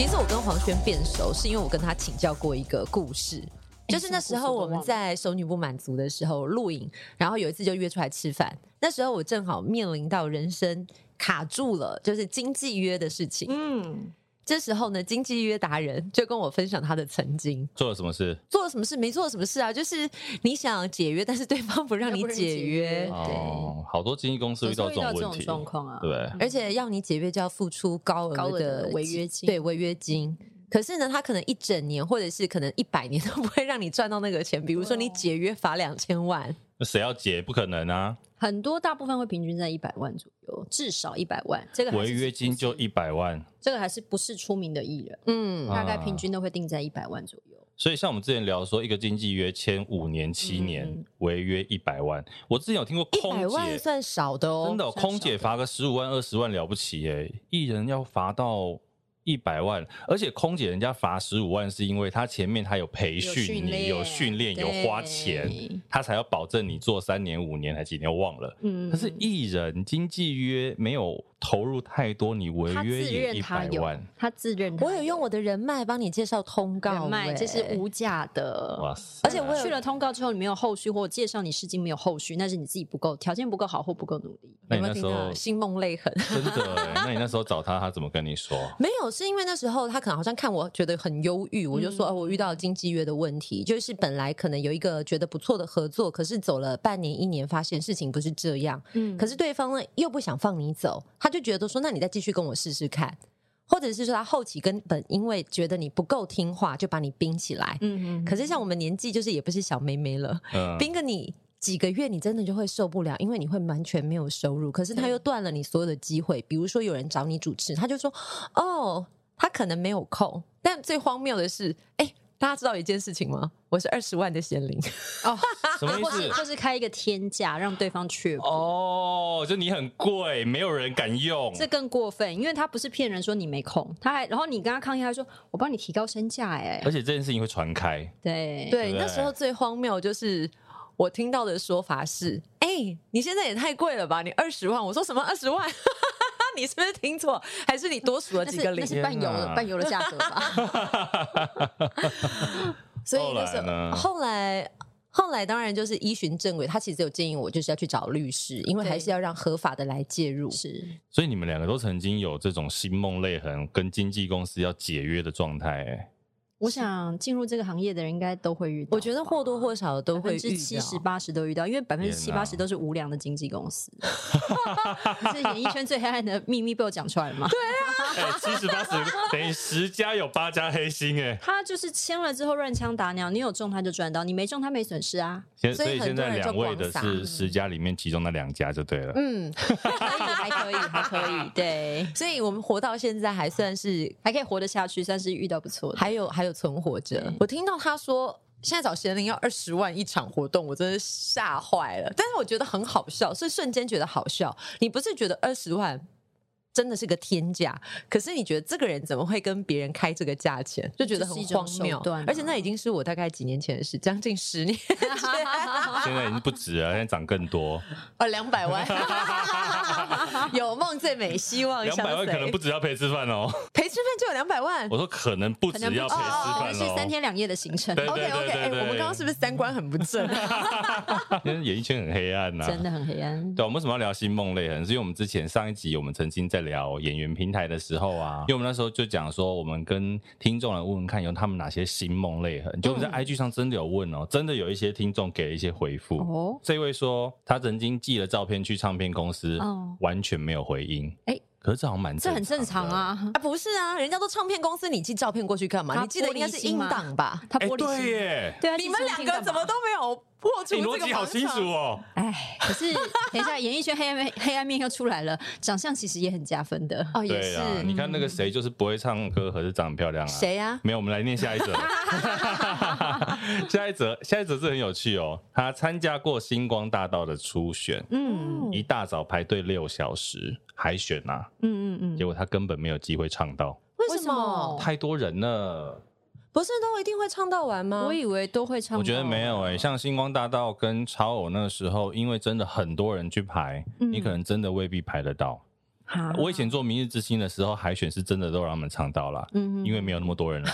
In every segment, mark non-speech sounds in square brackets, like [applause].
其实我跟黄轩变熟，是因为我跟他请教过一个故事。就是那时候我们在熟女不满足的时候录影，然后有一次就约出来吃饭。那时候我正好面临到人生卡住了，就是经济约的事情。嗯，这时候呢，经纪约达人 [laughs] 就跟我分享他的曾经做了什么事，做了什么事，没做什么事啊，就是你想解约，但是对方不让你解约。对，哦，好多经纪公司遇到这种问题，状况啊，对，而且要你解约就要付出高额的违约金，对，违约金。可是呢，他可能一整年，或者是可能一百年 [laughs] 都不会让你赚到那个钱。比如说，你解约罚两千万，那谁要解？不可能啊！很多大部分会平均在一百万左右，至少一百万。这个违约金就一百万，这个还是不是出名的艺人？嗯，大概平均都会定在一百万左右。所以，像我们之前聊说，一个经纪约签五年、七年，违约一百万。我之前有听过空姐，一百万算少的哦，真的，空姐罚个十五万、二十万了不起耶，艺人要罚到。一百万，而且空姐人家罚十五万，是因为他前面他有培训你，有训练，有花钱，他才要保证你做三年、五年还几年，我忘了。嗯，可是艺人经纪约没有。投入太多，你违约也一百万。他自认我有用我的人脉帮你介绍通告，人脉这是无价的。哇塞！而且我去了通告之后，你没有后续，或者介绍你试镜没有后续，那是你自己不够条件不够好或不够努力。那你那时候心梦泪痕，真的？那你那时候找他，他怎么跟你说？[laughs] 没有，是因为那时候他可能好像看我觉得很忧郁，我就说哦，我遇到了经纪约的问题，就是本来可能有一个觉得不错的合作，可是走了半年一年，发现事情不是这样。嗯，可是对方呢又不想放你走，他就觉得说，那你再。继续跟我试试看，或者是说他后期根本因为觉得你不够听话，就把你冰起来。嗯嗯。可是像我们年纪，就是也不是小妹妹了，嗯，[laughs] 冰个你几个月，你真的就会受不了，因为你会完全没有收入。可是他又断了你所有的机会，比如说有人找你主持，他就说哦，他可能没有空。但最荒谬的是，哎。大家知道一件事情吗？我是 [laughs] 二十万的贤玲哦，什么意思？就是开一个天价，让对方去哦，就你很贵，没有人敢用。这更过分，因为他不是骗人说你没空，他还然后你跟他抗议，他说我帮你提高身价，哎，而且这件事情会传开。对对，对，那时候最荒谬就是我听到的说法是：哎，你现在也太贵了吧？你二十万，我说什么二十万？[laughs] 你是不是听错？还是你多数了几个零？那是半油的半油的价格吧。[laughs] 所以就是后来，后来当然就是依循正轨。他其实有建议我，就是要去找律师，因为还是要让合法的来介入。是。所以你们两个都曾经有这种心梦泪痕，跟经纪公司要解约的状态，哎。我想进入这个行业的人应该都会遇到，我觉得或多或少都会遇到，百分之七十八十都遇到，因为百分之七八十都是无良的经纪公司。[laughs] 这是演艺圈最黑暗的秘密被我讲出来了吗？对啊，七十八十等于十家有八家黑心哎。他就是签了之后乱枪打鸟，你有中他就赚到，你没中他没损失啊。所以现在两位的是十家里面其中的两家就对了。嗯，还可以，还可以，对。[laughs] 所以我们活到现在还算是还可以活得下去，算是遇到不错的。还有还有。存活着。我听到他说现在找贤玲要二十万一场活动，我真的吓坏了。但是我觉得很好笑，是瞬间觉得好笑。你不是觉得二十万？真的是个天价，可是你觉得这个人怎么会跟别人开这个价钱？就觉得很荒谬。而且那已经是我大概几年前的事，将近十年前。[laughs] 现在已经不止了，现在涨更多。啊，[laughs] 两百万，[laughs] 有梦最美，希望两百万可能不止要陪吃饭哦，陪吃饭就有两百万。我说可能不止要陪吃饭哦，是三天两夜的行程。对对对 OK OK，我们刚刚是不是三观很不正？因为演艺圈很黑暗呐，真的很黑暗。对，我们为什么要聊新梦泪痕？是因为我们之前上一集我们曾经在。聊演员平台的时候啊，因为我们那时候就讲说，我们跟听众来问问看，有他们哪些心梦泪痕。就我们在 IG 上真的有问哦，真的有一些听众给了一些回复。哦，这位说他曾经寄了照片去唱片公司，哦，完全没有回音。哎，可是这好像蛮这很正常啊啊，不是啊，人家都唱片公司，你寄照片过去干嘛？你记得应该是音档吧？他玻璃心，对耶，对啊，你们两个怎么都没有？你逻辑好清楚哦！哎，可是等一下，演艺圈黑暗面黑暗面又出来了，长相其实也很加分的哦。也是，你看那个谁，就是不会唱歌，可是长得漂亮啊。谁呀？没有，我们来念下一则。[laughs] 下一则，下一则是很有趣哦。他参加过星光大道的初选，嗯，一大早排队六小时海选呐，嗯嗯嗯，结果他根本没有机会唱到。为什么？太多人了。不是都一定会唱到完吗？我以为都会唱到完。我觉得没有哎、欸，像星光大道跟超偶那个时候，因为真的很多人去排，嗯、你可能真的未必排得到。我以前做《明日之星》的时候，海选是真的都让他们唱到了，嗯，因为没有那么多人来，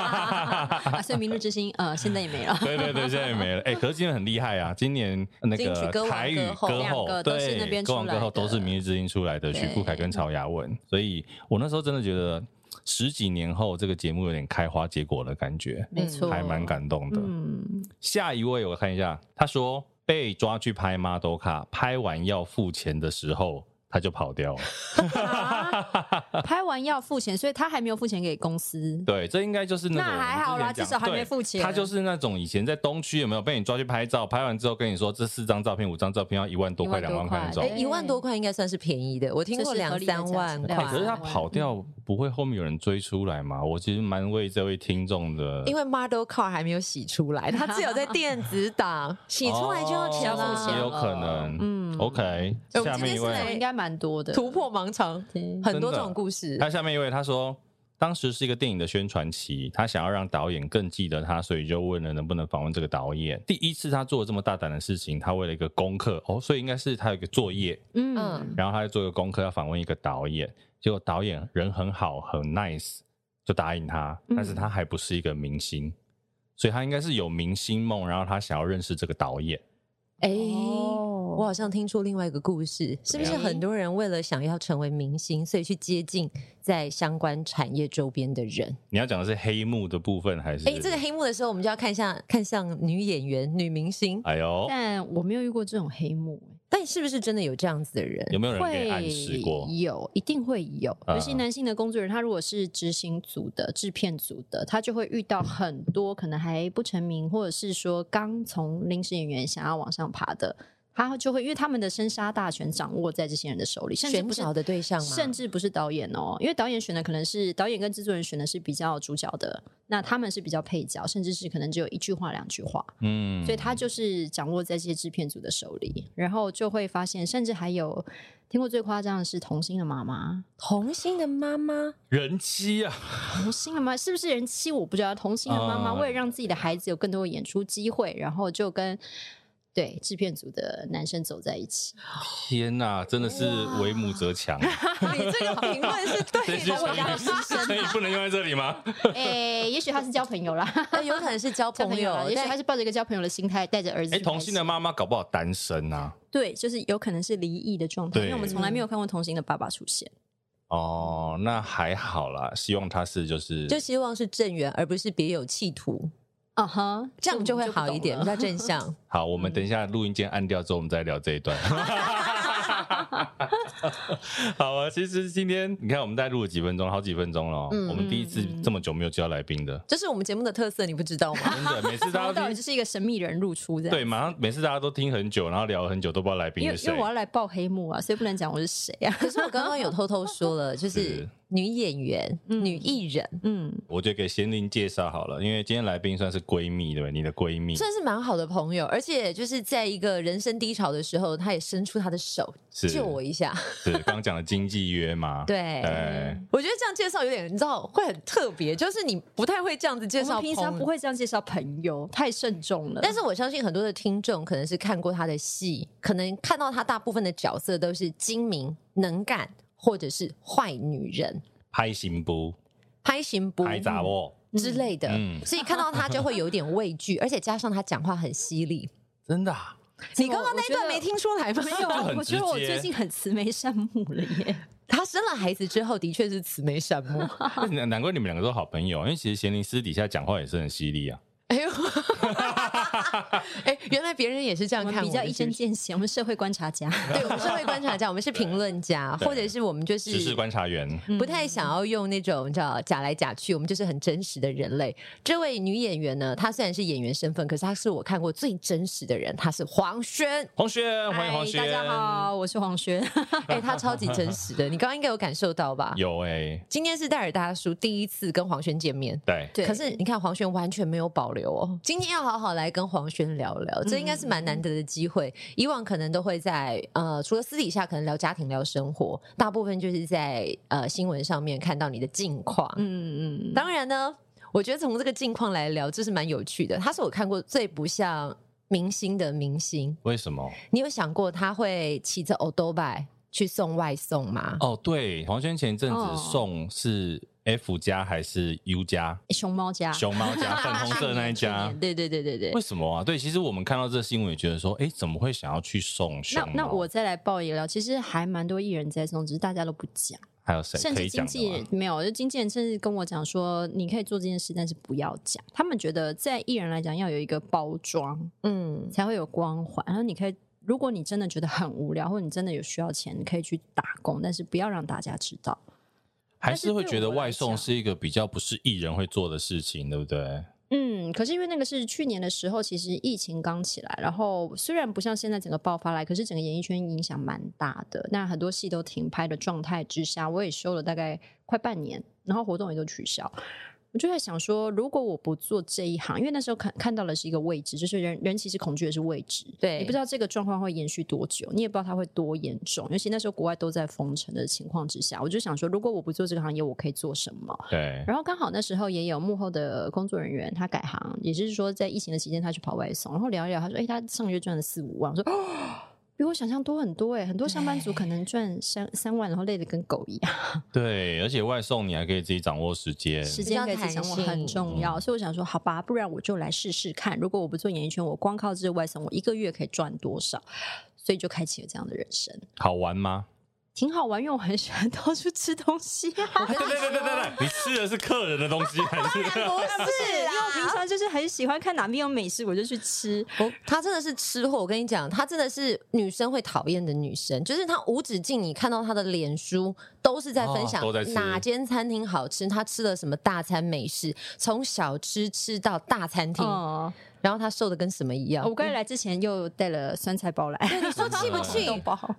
[laughs] 所以《明日之星》呃现在也没了。[laughs] 对对对，现在也没了。[laughs] 哎，可是今年很厉害啊！今年那个台语歌后，对，歌王歌后都是《明日之星》出来的，许富凯跟曹雅雯。所以我那时候真的觉得，十几年后这个节目有点开花结果的感觉，没错，还蛮感动的。嗯，下一位我看一下，他说被抓去拍 model 卡，拍完要付钱的时候。他就跑掉了，啊，[laughs] 拍完要付钱，所以他还没有付钱给公司。对，这应该就是那，那还好啦，至少还没付钱。他就是那种以前在东区有没有被你抓去拍照，拍完之后跟你说这四张照片、五张照片要一万多块、两万块那种。哎，一万多块应该算是便宜的，我听过两三万块。可是他跑掉，不会后面有人追出来吗？我其实蛮为这位听众的，因为 model car 还没有洗出来，他只有在电子档 [laughs] 洗出来就要钱了，也有可能。嗯，OK，下面一位应该蛮。蛮多的。突破盲肠，很多这种故事。他下面一位他说，当时是一个电影的宣传期，他想要让导演更记得他，所以就问了能不能访问这个导演。第一次他做了这么大胆的事情，他为了一个功课哦，所以应该是他有一个作业，嗯，然后他就做一个功课要访问一个导演，结果导演人很好，很 nice，就答应他，但是他还不是一个明星，所以他应该是有明星梦，然后他想要认识这个导演。哎，我好像听出另外一个故事，是不是很多人为了想要成为明星，所以去接近在相关产业周边的人？你要讲的是黑幕的部分，还是？哎，这个黑幕的时候，我们就要看一下，看向女演员、女明星。哎呦，但我没有遇过这种黑幕。但是不是真的有这样子的人？有没有人被暗示过？有，一定会有。尤其男性的工作人员，他如果是执行组的、制片组的，他就会遇到很多可能还不成名，或者是说刚从临时演员想要往上爬的。他就会，因为他们的生杀大权掌握在这些人的手里，甚至不是的对象，甚至不是导演哦，因为导演选的可能是导演跟制作人选的是比较主角的，那他们是比较配角，甚至是可能只有一句话两句话，嗯，所以他就是掌握在这些制片组的手里，然后就会发现，甚至还有听过最夸张的是童星的妈妈，童星的妈妈？人妻啊，童星的妈妈是不是人妻？我不知道，童星的妈妈为了让自己的孩子有更多的演出机会，然后就跟。对，制片组的男生走在一起。天哪，真的是为母则强。[laughs] 你这个评论是对的，我要牺牲。所以不能用在这里吗？[laughs] 哎，也许他是交朋友啦，[laughs] 有可能是交朋友，也许他是抱着一个交朋友的心态，带着儿子。哎，童星的妈妈搞不好单身啊？对，就是有可能是离异的状态，因为我们从来没有看过同性的爸爸出现。哦，那还好啦，希望他是就是，就希望是正缘，而不是别有企图。啊哈，uh huh, 这样就会好一点，比较 [laughs] 正向。[laughs] 好，我们等一下录音键按掉之后，我们再聊这一段。[laughs] 好啊，其实今天你看，我们大概录了几分钟，好几分钟了。嗯、我们第一次这么久没有叫来宾的，这是我们节目的特色，你不知道吗？真的，每次大家到底就是一个神秘人入出这样。对，马上每次大家都听很久，然后聊了很久，都不知道来宾是谁。因为我要来爆黑幕啊，所以不能讲我是谁啊。可是我刚刚有偷偷说了，就是。女演员、嗯、女艺人，嗯，我就给贤玲介绍好了，因为今天来宾算是闺蜜，对不对？你的闺蜜算是蛮好的朋友，而且就是在一个人生低潮的时候，她也伸出她的手是救我一下。是刚刚讲的经济约吗？[laughs] 对，对我觉得这样介绍有点，你知道会很特别，就是你不太会这样子介绍，平常不会这样介绍朋友，太慎重了。但是我相信很多的听众可能是看过她的戏，可能看到她大部分的角色都是精明、能干，或者是坏女人。拍行不？拍行不？拍杂货之类的，嗯、所以看到他就会有点畏惧，而且加上他讲话很犀利，真的、啊？你刚刚那段没听出来吗？没有，[laughs] 我觉得我最近很慈眉善目了耶。他生了孩子之后，的确是慈眉善目，[laughs] 难怪你们两个都好朋友，因为其实贤玲私底下讲话也是很犀利啊。哎呦，[laughs] 哎，原来别人也是这样看我，比较一针见血。我们社会观察家，[laughs] 对，我们社会观察家，我们是评论家，或者是我们就是时事观察员，不太想要用那种叫假来假去，我们就是很真实的人类。这位女演员呢，她虽然是演员身份，可是她是我看过最真实的人，她是黄轩。黄轩，欢迎黄轩，大家好，我是黄轩。[laughs] 哎，她超级真实的，你刚刚应该有感受到吧？有哎，今天是戴尔大叔第一次跟黄轩见面，对，对。可是你看黄轩完全没有保留哦。今天要好好来跟黄轩聊聊，这应该是蛮难得的机会。嗯、以往可能都会在呃，除了私底下可能聊家庭、聊生活，大部分就是在呃新闻上面看到你的近况。嗯嗯。当然呢，我觉得从这个近况来聊，这是蛮有趣的。他是我看过最不像明星的明星。为什么？你有想过他会骑着欧多拜去送外送吗？哦，对，黄轩前阵子送是 F 家还是 U 家？熊猫家，熊猫家，[laughs] 粉红色那一家。对对对对对。为什么啊？对，其实我们看到这新闻也觉得说，哎，怎么会想要去送熊猫？那那我再来爆一料，其实还蛮多艺人在送，只是大家都不讲。还有谁？甚至经纪人没有，就经纪人甚至跟我讲说，你可以做这件事，但是不要讲。他们觉得在艺人来讲，要有一个包装，嗯，才会有光环。然后你可以。如果你真的觉得很无聊，或者你真的有需要钱，你可以去打工，但是不要让大家知道。还是会觉得外送是一个比较不是艺人会做的事情，对不对？嗯，可是因为那个是去年的时候，其实疫情刚起来，然后虽然不像现在整个爆发来，可是整个演艺圈影响蛮大的。那很多戏都停拍的状态之下，我也休了大概快半年，然后活动也都取消。我就在想说，如果我不做这一行，因为那时候看看到的是一个未知，就是人人其实恐惧的是未知，对，你不知道这个状况会延续多久，你也不知道它会多严重。尤其那时候国外都在封城的情况之下，我就想说，如果我不做这个行业，我可以做什么？对。然后刚好那时候也有幕后的工作人员，他改行，也就是说在疫情的期间，他去跑外送，然后聊一聊，他说：“哎，他上个月赚了四五万。”我说：“哦。”比我想象多很多哎、欸，很多上班族可能赚三三万，然后累得跟狗一样。[laughs] 对，而且外送你还可以自己掌握时间，时间可以自己掌握很重要。所以我想说，好吧，不然我就来试试看。如果我不做演艺圈，我光靠这个外送，我一个月可以赚多少？所以就开启了这样的人生。好玩吗？挺好玩，因为我很喜欢 [laughs] 到处吃东西啊。[laughs] 对对对对对，你吃的是客人的东西还是？不是，[laughs] 因为我平常就是很喜欢看哪边有美食，我就去吃。我她真的是吃货，我跟你讲，他真的是女生会讨厌的女生，就是他无止境，你看到他的脸书都是在分享哪间餐厅好吃，他吃了什么大餐美食，从小吃吃到大餐厅。哦然后他瘦的跟什么一样？我刚才来之前又带了酸菜包来。你说气不 [laughs] 气？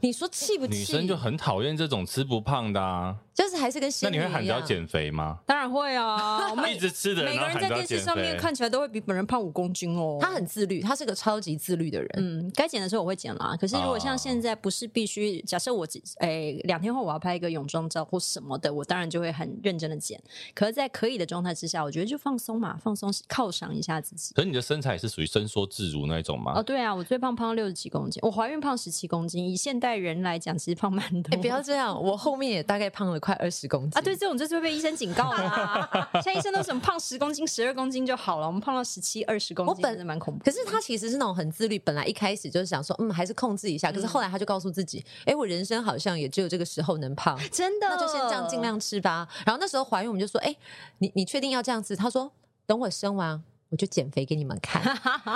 你说气不气？女生就很讨厌这种吃不胖的啊。就是还是跟那你会喊着要减肥吗？当然会啊！[laughs] 我们一直吃的，每个人在电视上面看起来都会比本人胖五公斤哦。他很自律，他是个超级自律的人。嗯，该减的时候我会减啦。可是如果像现在不是必须，假设我诶两天后我要拍一个泳装照或什么的，我当然就会很认真的减。可是，在可以的状态之下，我觉得就放松嘛，放松犒赏一下自己。可是你的身材是属于伸缩自如那一种吗？哦，对啊，我最胖胖六十几公斤，我怀孕胖十七公斤。以现代人来讲，其实胖蛮多。哎，不要这样，我后面也大概胖了快二十公斤啊。对，这种就是会被医生警告啦。现在医生都什么胖十公斤、十二公斤就好了，我们胖到十七、二十公斤，我本人蛮恐怖。可是他其实是那种很自律，本来一开始就是想说，嗯，还是控制一下。可是后来他就告诉自己，哎、嗯，我人生好像也只有这个时候能胖，真的，那就先这样尽量吃吧。然后那时候怀孕，我们就说，哎，你你确定要这样子？他说，等我生完。我就减肥给你们看。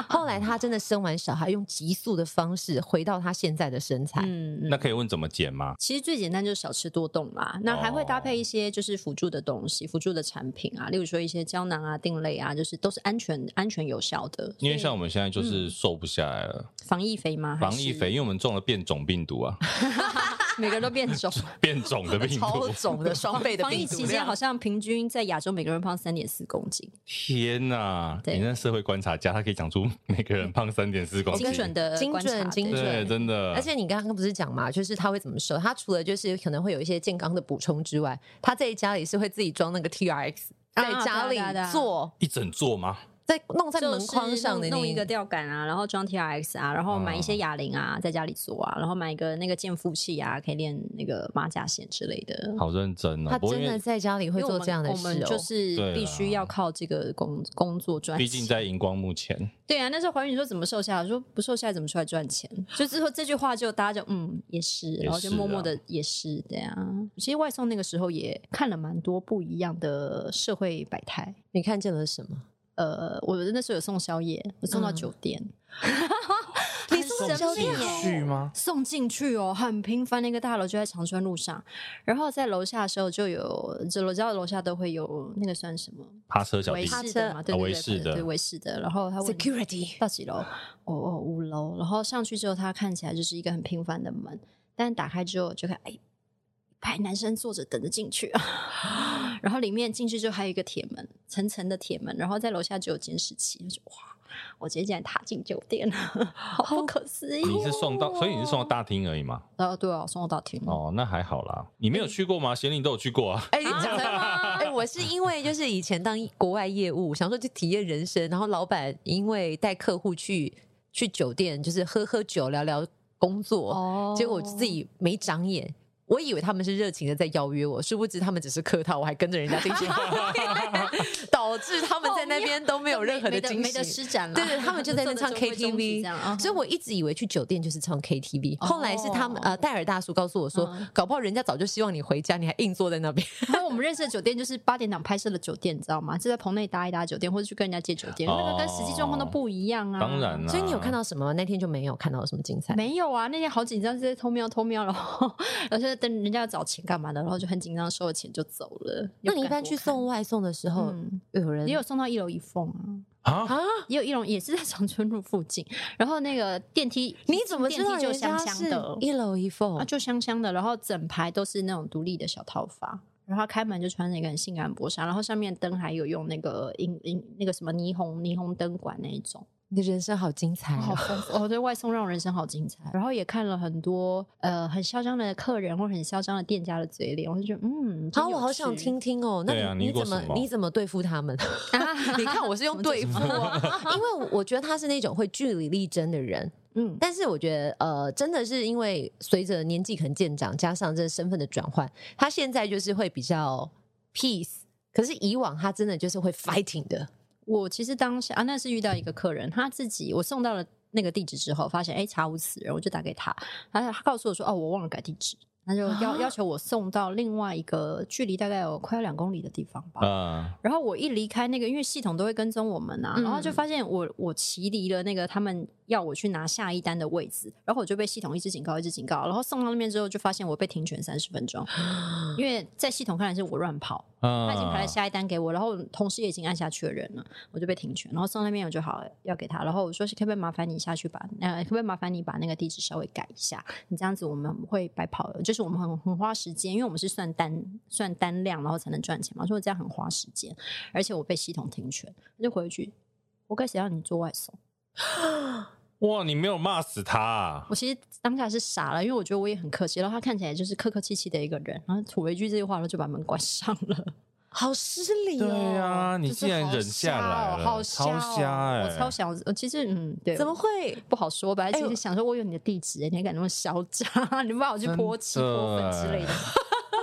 后来他真的生完小孩，用急速的方式回到他现在的身材。嗯，那可以问怎么减吗？其实最简单就是少吃多动啦。那还会搭配一些就是辅助的东西、辅助的产品啊，例如说一些胶囊啊、定类啊，就是都是安全、安全有效的。因为像我们现在就是瘦不下来了。防疫肥吗？防疫肥，因为我们中了变种病毒啊。[laughs] 每个人都变种，[laughs] 变种的病毒，[laughs] 超种的双倍的病毒。防疫期间好像平均在亚洲每个人胖三点四公斤。天哪！你那社会观察家，他可以讲出每个人胖三点四公斤，精准的精准精准，对真的。而且你刚刚不是讲嘛，就是他会怎么瘦？他除了就是可能会有一些健康的补充之外，他在家里是会自己装那个 TRX，在家里做一整座吗？在弄在门框上的弄一个吊杆啊，然后装 T R X 啊，然后买一些哑铃啊，在家里做啊，然后买一个那个健腹器啊，可以练那个马甲线之类的。好认真哦，他真的在家里会做这样的事，我们就是必须要靠这个工工作赚钱。毕竟在荧光幕前。对啊，那时候怀孕你说怎么瘦下来？说不瘦下来怎么出来赚钱？[laughs] 就之后这句话就大家就嗯也是，然后就默默的也是这样。其实外送那个时候也看了蛮多不一样的社会百态。你看见了什么？呃，我那时候有送宵夜，我送到酒店。[laughs] 你送宵夜去吗？送进去哦，很平凡的一个大楼，就在长春路上。然后在楼下的时候，就有这楼家的楼下都会有那个算什么？趴车小弟，维士的嘛，对维士的，对维士的。然后他问 security 到几楼？哦哦，五楼。然后上去之后，他看起来就是一个很平凡的门，但打开之后就看，哎，一排男生坐着等着进去啊。[gasps] 然后里面进去就还有一个铁门，层层的铁门，然后在楼下就有监视器。我就哇，我直接竟然踏进酒店了，好不可思议！你是送到，所以你是送到大厅而已吗？啊，对啊，送到大厅。哦，那还好啦。你没有去过吗？贤玲都有去过啊。哎，你讲的吗？[laughs] 哎，我是因为就是以前当国外业务，想说去体验人生，然后老板因为带客户去去酒店，就是喝喝酒、聊聊。工作，哦、结果我自己没长眼。我以为他们是热情的在邀约我，殊不知他们只是客套，我还跟着人家进去，[laughs] [laughs] 导致他们在那边都没有任何的惊喜，没得施展了。对对，他们就在那唱 [laughs] KTV，所以我一直以为去酒店就是唱 KTV。后来是他们呃戴尔大叔告诉我说，搞不好人家早就希望你回家，你还硬坐在那边。[laughs] 然后我们认识的酒店就是八点档拍摄的酒店，你知道吗？就在棚内搭一搭酒店，或者去跟人家借酒店，那个跟实际状况都不一样啊。当然了，所以你有看到什么？那天就没有看到什么精彩？没有啊，那天好紧张，是在偷瞄偷瞄，然后而且。等人家要找钱干嘛的，然后就很紧张，收了钱就走了。那你一般去送外送的时候，有人也有送到一楼一凤啊啊，也有一楼也是在长春路附近。然后那个电梯，你怎么知道就香香的？一楼一凤啊，就香香的。然后整排都是那种独立的小套房，然后开门就穿着一个很性感的薄纱，然后上面灯还有用那个荧荧那个什么霓虹霓虹灯管那一种。你的人生好精彩，好丰富！我对外送让我人生好精彩，然后也看了很多呃很嚣张的客人或很嚣张的店家的嘴脸，我就觉得嗯，好，我好想听听哦。那你怎么你怎么对付他们？[laughs] [laughs] 你看我是用对付，[laughs] 因为我觉得他是那种会据理力争的人，嗯，但是我觉得呃真的是因为随着年纪可能渐长，加上这身份的转换，他现在就是会比较 peace，可是以往他真的就是会 fighting 的。我其实当下啊，那是遇到一个客人，他自己我送到了那个地址之后，发现哎查无此人，我就打给他，他他告诉我说哦，我忘了改地址。他就要要求我送到另外一个距离大概有快要两公里的地方吧。嗯。然后我一离开那个，因为系统都会跟踪我们啊，然后就发现我我骑离了那个他们要我去拿下一单的位置，然后我就被系统一直警告，一直警告。然后送到那边之后，就发现我被停权三十分钟，[gasps] 因为在系统看来是我乱跑。他已经排了下一单给我，然后同事也已经按下确认了，我就被停权。然后送那边我就好要给他，然后我说是可不可以麻烦你下去把呃可不可以麻烦你把那个地址稍微改一下？你这样子我们会白跑了，就是。我们很很花时间，因为我们是算单算单量，然后才能赚钱嘛。所以这样很花时间，而且我被系统停权，就回去。我该谁让你做外送？[gasps] [laughs] 哇，你没有骂死他啊！我其实当下是傻了，因为我觉得我也很客气，然后他看起来就是客客气气的一个人，然后吐了一句这句话，然后就把门关上了。好失礼哦！对啊，你竟然忍下来了，好瞎哦！超瞎欸、我超想，我其实嗯，对，怎么会不好说吧？其实想说，我有你的地址，你还敢那么嚣张？你不怕我去泼漆泼粉之类的？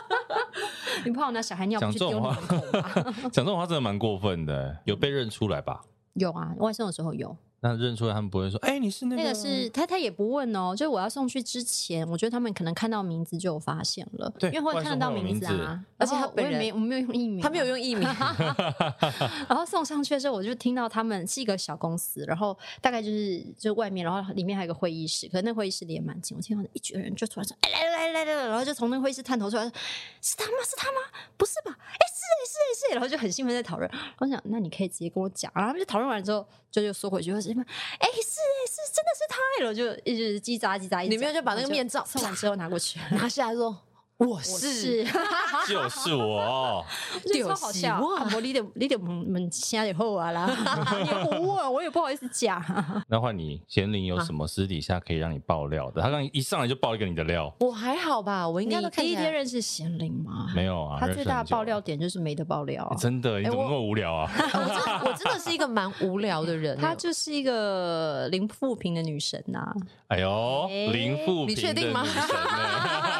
[laughs] 你不怕我拿小孩尿去丢你门口吗？[laughs] 讲这种话真的蛮过分的，有被认出来吧？有啊，外送的时候有。那认出来，他们不会说：“哎、欸，你是那个？”那个是他，他也不问哦。就是我要送去之前，我觉得他们可能看到名字就有发现了，对，因为会看得到名字啊。而且他我也没我没有用艺名，他没有用艺名。然后送上去的时候，我就听到他们是一个小公司，然后大概就是就外面，然后里面还有个会议室，可是那会议室里也蛮近。我听到一群人就突然说：“哎、欸，来来来来来！”然后就从那会议室探头出来说：“是他吗？是他吗？不是吧？哎、欸，是哎是哎是。”然后就很兴奋在讨论。我想，那你可以直接跟我讲。然后他们就讨论完之后，就就缩回去，么：“哎、欸。”是是，真的是他，然后就一直叽喳叽喳，你没有就把那个面罩送完之后拿过去，[laughs] 拿下来说。我是，[laughs] 就是我，[laughs] 超好笑。我你得你得门下以后啊啦，[laughs] 我我也不好意思讲。那换你，贤玲有什么私底下可以让你爆料的？他刚一上来就爆一个你的料。我还好吧，我应该第一天认识贤玲吗？没有啊，他最大的爆料点就是没得爆料。真的，你怎么那么无聊啊？我真的是一个蛮无聊的人。她就是一个零负评的女神呐。哎呦，零负评，你确定吗？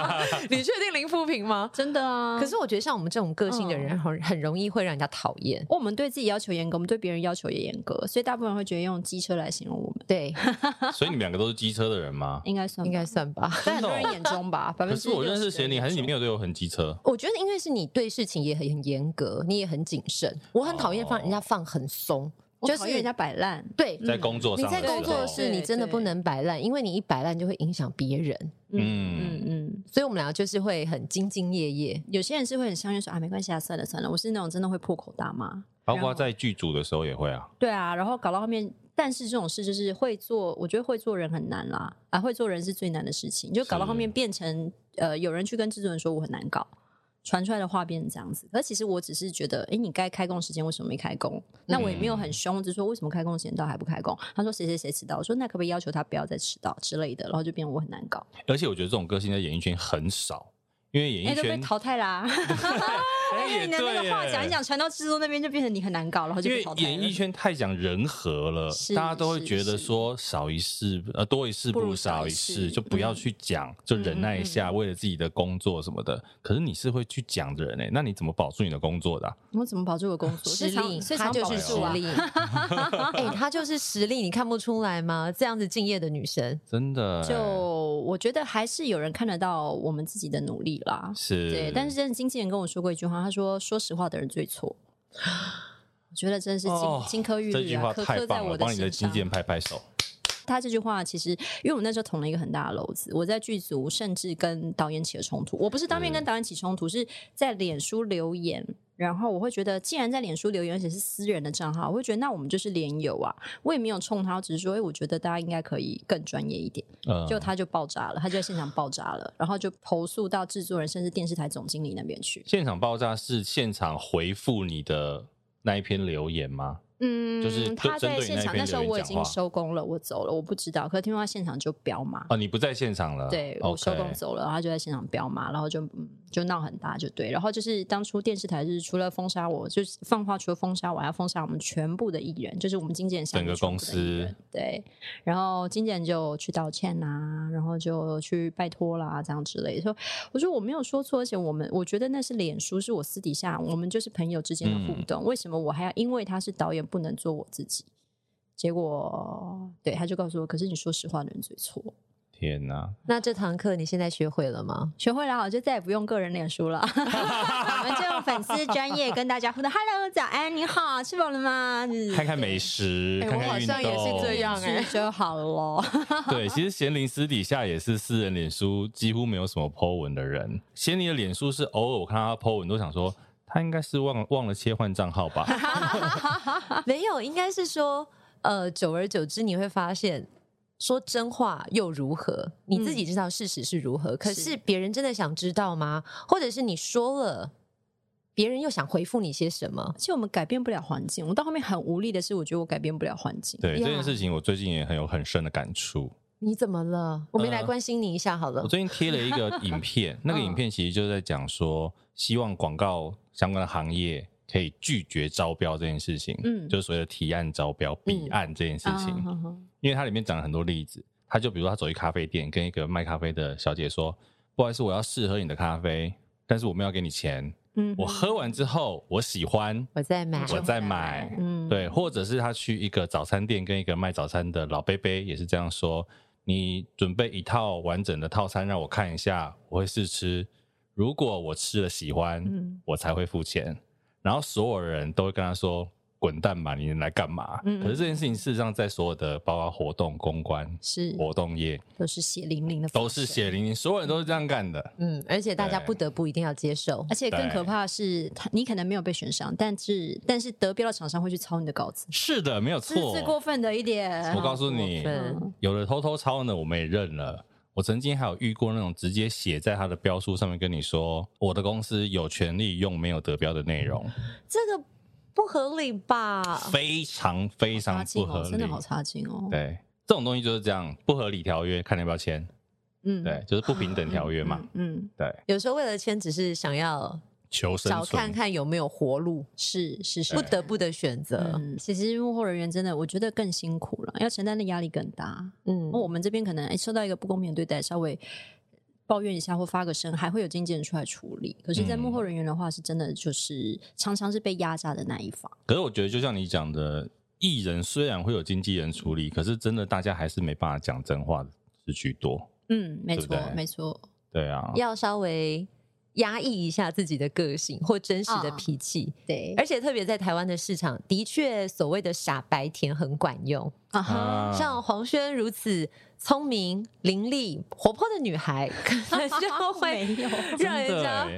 [laughs] 你确定？零负评吗？真的啊！可是我觉得像我们这种个性的人，很很容易会让人家讨厌。我们对自己要求严格，我们对别人要求也严格，所以大部分人会觉得用机车来形容我们。对，[laughs] 所以你们两个都是机车的人吗？应该算，应该算吧，在很多人眼中吧。可是我认识贤玲，还是你没有对我很机车？我觉得因为是你对事情也很很严格，你也很谨慎。我很讨厌放人家放很松。就是人家摆烂，对，在工作上，你在工作室，你真的不能摆烂，因为你一摆烂就会影响别人。嗯嗯嗯，所以我们两个就是会很兢兢业业。有些人是会很相约说啊，没关系啊，算了算了。我是那种真的会破口大骂，包括在剧组的时候也会啊。对啊，然后搞到后面，但是这种事就是会做，我觉得会做人很难啦，啊，会做人是最难的事情，就搞到后面变成呃，有人去跟制作人说我很难搞。传出来的话变成这样子，可是其实我只是觉得，哎，你该开工时间为什么没开工？那我也没有很凶，就说为什么开工时间到还不开工？他说谁谁谁迟到，我说那可不可以要求他不要再迟到之类的，然后就变我很难搞。而且我觉得这种个性在演艺圈很少，因为演艺圈、欸、被淘汰啦、[laughs] 啊。[laughs] 因为你的那个话讲一讲，传到制作那边就变成你很难搞了，然后就被淘汰。因为演艺圈太讲人和了，大家都会觉得说少一事呃多一事不如少一事，就不要去讲，嗯、就忍耐一下，为了自己的工作什么的。嗯、可是你是会去讲的人哎、欸，那你怎么保住你的工作的、啊？我怎么保住我工作？实力，他就是实力。[laughs] 哎，他就是实力，你看不出来吗？这样子敬业的女生，真的。就我觉得还是有人看得到我们自己的努力啦。是对，但是真的经纪人跟我说过一句话。他说：“说实话的人最错。”我觉得真的是金金科玉律啊！这句话太棒了，我帮你的经纪人拍拍手。他这句话其实，因为我们那时候捅了一个很大的篓子。我在剧组甚至跟导演起了冲突。我不是当面跟导演起冲突，是在脸书留言。然后我会觉得，既然在脸书留言，而且是私人的账号，我会觉得那我们就是连友啊。我也没有冲他，我只是说，哎，我觉得大家应该可以更专业一点。嗯，就他就爆炸了，他就在现场爆炸了，然后就投诉到制作人，甚至电视台总经理那边去。现场爆炸是现场回复你的那一篇留言吗？嗯，就是他在现场那时候我已经收工了，我走了，我不知道。可是听说他现场就飙骂哦，你不在现场了，对我收工走了，然后他就在现场飙骂，然后就嗯就闹很大，就对。然后就是当初电视台是除了封杀我，就是放话除了封杀我，还要封杀我们全部的艺人，就是我们经纪人整个公司对。然后经纪人就去道歉呐、啊，然后就去拜托啦，这样之类的。说我说我没有说错，而且我们我觉得那是脸书，是我私底下我们就是朋友之间的互动，嗯、为什么我还要因为他是导演？不能做我自己，结果对他就告诉我，可是你说实话的人最错。天哪！那这堂课你现在学会了吗？学会了，好就再也不用个人脸书了，[laughs] 我们就用粉丝专业跟大家互动。Hello，早安，你好，吃饱了吗？看看美食，欸、看看运动，我好像也是这样哎、欸，就好了。对，其实贤玲私底下也是私人脸书几乎没有什么 po 文的人。贤玲的脸书是偶尔我看到他 po 文都想说。他应该是忘忘了切换账号吧？[laughs] [laughs] 没有，应该是说，呃，久而久之你会发现，说真话又如何？你自己知道事实是如何，嗯、可是别人真的想知道吗？或者是你说了，别人又想回复你些什么？其实我们改变不了环境。我到后面很无力的是，我觉得我改变不了环境。对这件事情，我最近也很有很深的感触。你怎么了？我没来关心你一下好了。呃、我最近贴了一个 [laughs] 影片，那个影片其实就是在讲说，希望广告相关的行业可以拒绝招标这件事情。嗯，就是所谓的提案招标、弊案这件事情。嗯啊、因为它里面讲了很多例子，他就比如说他走去咖啡店，跟一个卖咖啡的小姐说：“不好意思，我要试喝你的咖啡，但是我没有给你钱。嗯，我喝完之后我喜欢，我再买，我再买。嗯，对，或者是他去一个早餐店，跟一个卖早餐的老贝贝也是这样说。”你准备一套完整的套餐让我看一下，我会试吃。如果我吃了喜欢，嗯、我才会付钱。然后所有人都会跟他说。滚蛋吧！你来干嘛？嗯，可是这件事情事实上在所有的包括活动公关是活动业都是血淋淋的，都是血淋淋，所有人都是这样干的。嗯，而且大家不得不一定要接受，而且更可怕的是，他你可能没有被选上，但是但是得标的厂商会去抄你的稿子。是的，没有错，是过分的一点。我告诉你，有的偷偷抄呢，我们也认了。我曾经还有遇过那种直接写在他的标书上面跟你说，我的公司有权利用没有得标的内容。这个。不合理吧？非常非常不合理，真的好差劲哦。对，这种东西就是这样，不合理条约，看你要不要签。嗯，对，就是不平等条约嘛。嗯，对。有时候为了签，只是想要求生，找看看有没有活路，是是是，不得不的选择。嗯，其实幕后人员真的，我觉得更辛苦了，要承担的压力更大。嗯，我们这边可能哎受到一个不公平的对待，稍微。抱怨一下或发个声，还会有经纪人出来处理。可是，在幕后人员的话，是真的就是常常是被压榨的那一方。可是，我觉得就像你讲的，艺人虽然会有经纪人处理，可是真的大家还是没办法讲真话的是居多。嗯，没错，没错。对啊，要稍微。压抑一下自己的个性或真实的脾气，哦、对，而且特别在台湾的市场，的确所谓的傻白甜很管用啊。哈像黄轩如此聪明伶俐、活泼的女孩，可能就会 [laughs] 让人家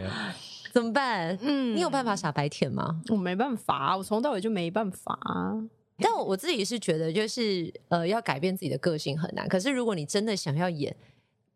怎么办？嗯，你有办法傻白甜吗？我没办法，我从头到尾就没办法。但我自己是觉得，就是呃，要改变自己的个性很难。可是如果你真的想要演。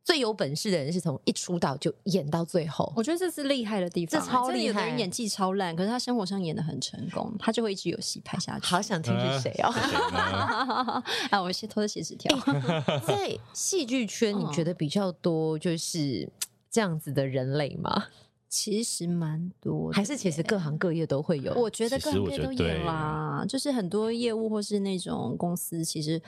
最有本事的人是从一出道就演到最后，我觉得这是厉害的地方。这超厉害，有的人演技超烂，可是他生活上演的很成功，他就会一直有戏拍下去。好想听是谁哦？[laughs] 啊，我先偷偷写纸条。[laughs] 在戏剧圈，你觉得比较多就是这样子的人类吗？[laughs] 其实蛮多，还是其实各行各业都会有？我觉得各行各业都有啦，就是很多业务或是那种公司，其实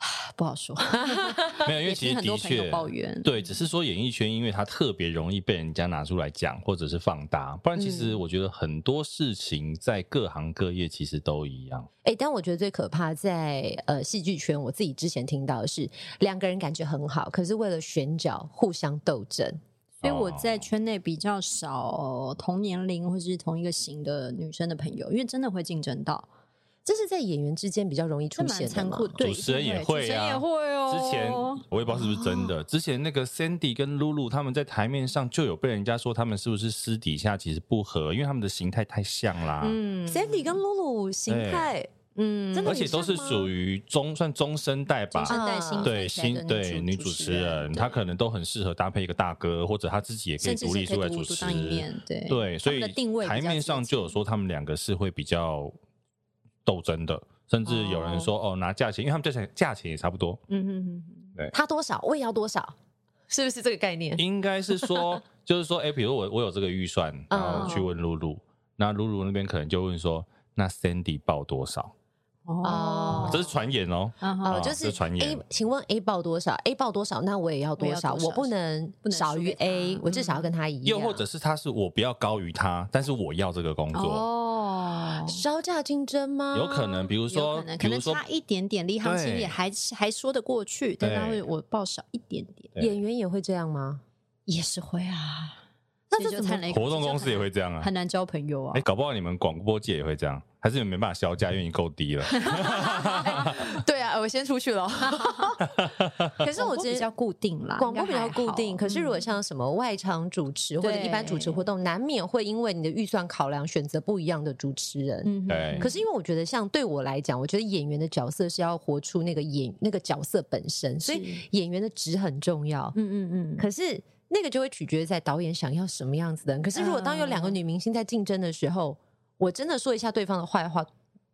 [sighs] 不好说。[laughs] 没有，因为其实的确抱怨，对，只是说演艺圈，因为它特别容易被人家拿出来讲，或者是放大。不然，其实我觉得很多事情在各行各业其实都一样。哎、欸，但我觉得最可怕在呃戏剧圈，我自己之前听到的是两个人感觉很好，可是为了选角互相斗争。所以我在圈内比较少同年龄或是同一个型的女生的朋友，因为真的会竞争到，这是在演员之间比较容易出现的。主持人也会啊，也会哦。之前我也不知道是不是真的，之前那个 Sandy 跟露露他们在台面上就有被人家说他们是不是私底下其实不合，因为他们的形态太像啦。嗯，Sandy 跟露露形态。嗯，而且都是属于中算中生代吧，中生代新对新对女主持人，她可能都很适合搭配一个大哥，或者她自己也可以独立出来主持。对对，所以台面上就有说他们两个是会比较斗争的，甚至有人说哦拿价钱，因为他们价钱价钱也差不多。嗯嗯嗯，对，他多少我也要多少，是不是这个概念？应该是说，[laughs] 就是说，哎，比如我我有这个预算，然后去问露露，那露露那边可能就问说，那 Sandy 报多少？哦，这是传言哦。哦，就是传言。A，请问 A 报多少？A 报多少？那我也要多少？我不能少于 A，我至少要跟他一样。又或者是他是我不要高于他，但是我要这个工作。哦，稍价竞争吗？有可能，比如说，可能差一点点，离行情也还还说得过去，但他会我报少一点点。演员也会这样吗？也是会啊。那这怎么？活动公司也会这样啊，很难交朋友啊。哎，搞不好你们广播界也会这样。还是你们没办法销价，因为你够低了。[laughs] [laughs] 对啊，我先出去了。[laughs] 可是我觉得比较固定啦，广播比较固定。可是如果像什么外场主持或者一般主持活动，难免会因为你的预算考量，选择不一样的主持人。对。可是因为我觉得，像对我来讲，我觉得演员的角色是要活出那个演那个角色本身，所以演员的值很重要。嗯嗯嗯。可是那个就会取决于在导演想要什么样子的人。可是如果当有两个女明星在竞争的时候，我真的说一下对方的坏话，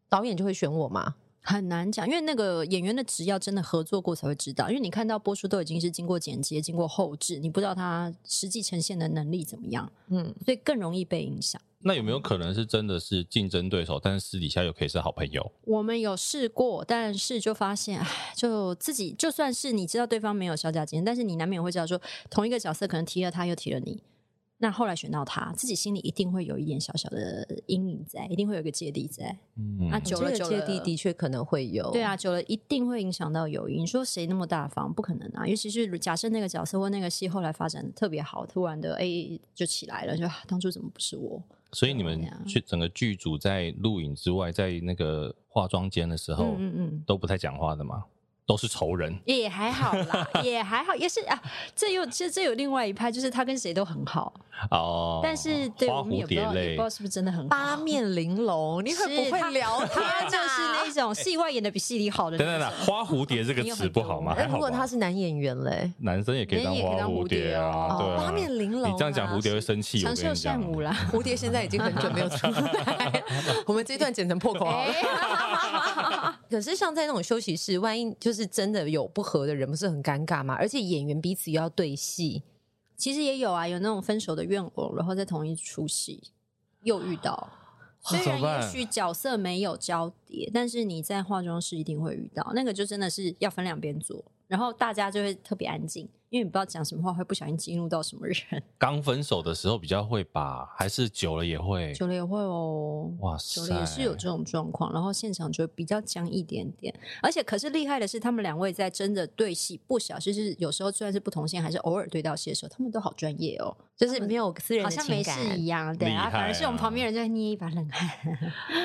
导演就会选我吗？很难讲，因为那个演员的职要真的合作过才会知道。因为你看到播出都已经是经过剪接、经过后置，你不知道他实际呈现的能力怎么样。嗯，所以更容易被影响。那有没有可能是真的是竞争对手，但是私底下又可以是好朋友？我们有试过，但是就发现，哎，就自己就算是你知道对方没有小价竞争，但是你难免会知道说，同一个角色可能提了他，又提了你。那后来选到他，自己心里一定会有一点小小的阴影在，一定会有一个芥蒂在。嗯，那久了久了，芥蒂的确可能会有。对啊，久了一定会影响到友谊。你说谁那么大方？不可能啊！尤其是假设那个角色或那个戏后来发展特别好，突然的哎就起来了，就当初怎么不是我？所以你们去整个剧组在录影之外，在那个化妆间的时候，嗯嗯，都不太讲话的吗？都是仇人，也还好啦，[laughs] 也还好，也是啊。这又其实这有另外一派，就是他跟谁都很好哦。但是对我们也不知道，不知道是不是真的很好。八面玲珑，你很不会聊他，就是那种戏外演的比戏里好的。等等等，花蝴蝶这个词不好吗？如果他是男演员嘞，男生也可以当花蝴蝶啊。对，八面玲珑，你这样讲蝴蝶会生气。长袖善舞啦，蝴蝶现在已经很久没有出来。[laughs] 我们这一段剪成破口好了。[laughs] 可是像在那种休息室，万一就是真的有不合的人，不是很尴尬吗？而且演员彼此又要对戏，其实也有啊，有那种分手的怨偶，然后在同一出戏又遇到。[gasps] 虽然也许角色没有交叠，但是你在化妆室一定会遇到，那个就真的是要分两边做，然后大家就会特别安静。因为你不知道讲什么话，会不小心激怒到什么人。[laughs] 刚分手的时候比较会吧，还是久了也会？久了也会哦。哇塞，久了也是有这种状况，然后现场就比较僵一点点。而且，可是厉害的是，他们两位在真的对戏不小，就是有时候虽然是不同性，还是偶尔对到戏的时候，他们都好专业哦，就是没有私人的情感，好像没事一样。对啊，反而是我们旁边人在捏一把冷汗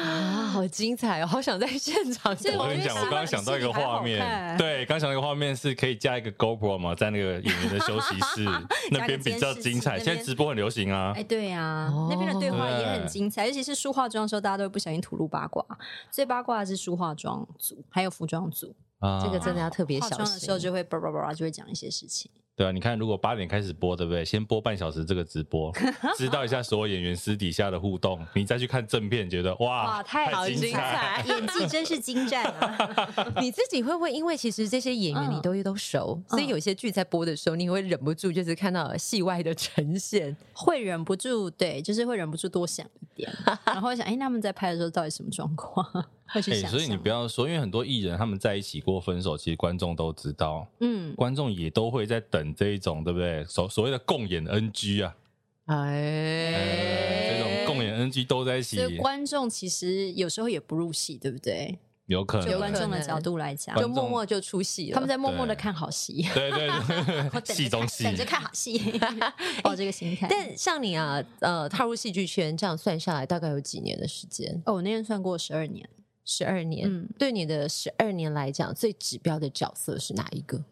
啊，好精彩哦，好想在现场。我跟你讲，我刚刚想到一个画面，对，刚想到一个画面是可以加一个 GoPro 嘛，在那个。演员的休息室 [laughs] 那边比较精彩，现在直播很流行啊。哎，对啊，那边的对话也很精彩，尤其是梳化妆的时候，大家都会不小心吐露八卦。最八卦的是梳化妆组，还有服装组，这个真的要特别小心。化妆的时候就会叭叭叭就会讲一些事情。对啊，你看，如果八点开始播，对不对？先播半小时这个直播，[laughs] 知道一下所有演员私底下的互动，你再去看正片，觉得哇，哇，太好精彩，[laughs] 演技真是精湛啊！[laughs] 你自己会不会因为其实这些演员你都都熟，嗯、所以有些剧在播的时候，你会忍不住就是看到戏外的呈现，会忍不住对，就是会忍不住多想一点，然后想，哎，他们在拍的时候到底什么状况？会去想、欸。所以你不要说，因为很多艺人他们在一起过分手，其实观众都知道，嗯，观众也都会在等。这一种对不对？所所谓的共演 NG 啊，哎、呃，这种共演 NG 都在一起，所以观众其实有时候也不入戏，对不对？有可能，就观众的角度来讲，就默默就出戏了，他们在默默的看好戏，对对对，[laughs] 戏中戏，等着看好戏，[laughs] 哦，这个心态。但像你啊，呃，踏入戏剧圈这样算下来，大概有几年的时间？哦，我那天算过十二年，十二年。嗯，对你的十二年来讲，最指标的角色是哪一个？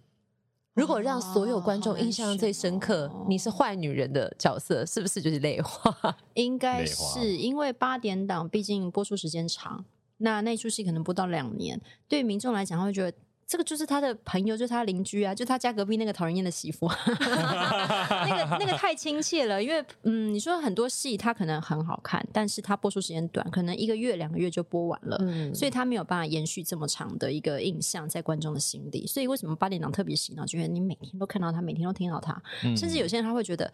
如果让所有观众印象最深刻，哦、你是坏女人的角色，是不是就是泪花？[laughs] 应该是因为八点档，毕竟播出时间长，那那出戏可能不到两年，对民众来讲，会觉得。这个就是他的朋友，就是他邻居啊，就他家隔壁那个讨人厌的媳妇，[laughs] 那个那个太亲切了。因为嗯，你说很多戏他可能很好看，但是他播出时间短，可能一个月两个月就播完了，嗯，所以他没有办法延续这么长的一个印象在观众的心里。所以为什么八点档特别洗脑？觉得你每天都看到他，每天都听到他，嗯、甚至有些人他会觉得。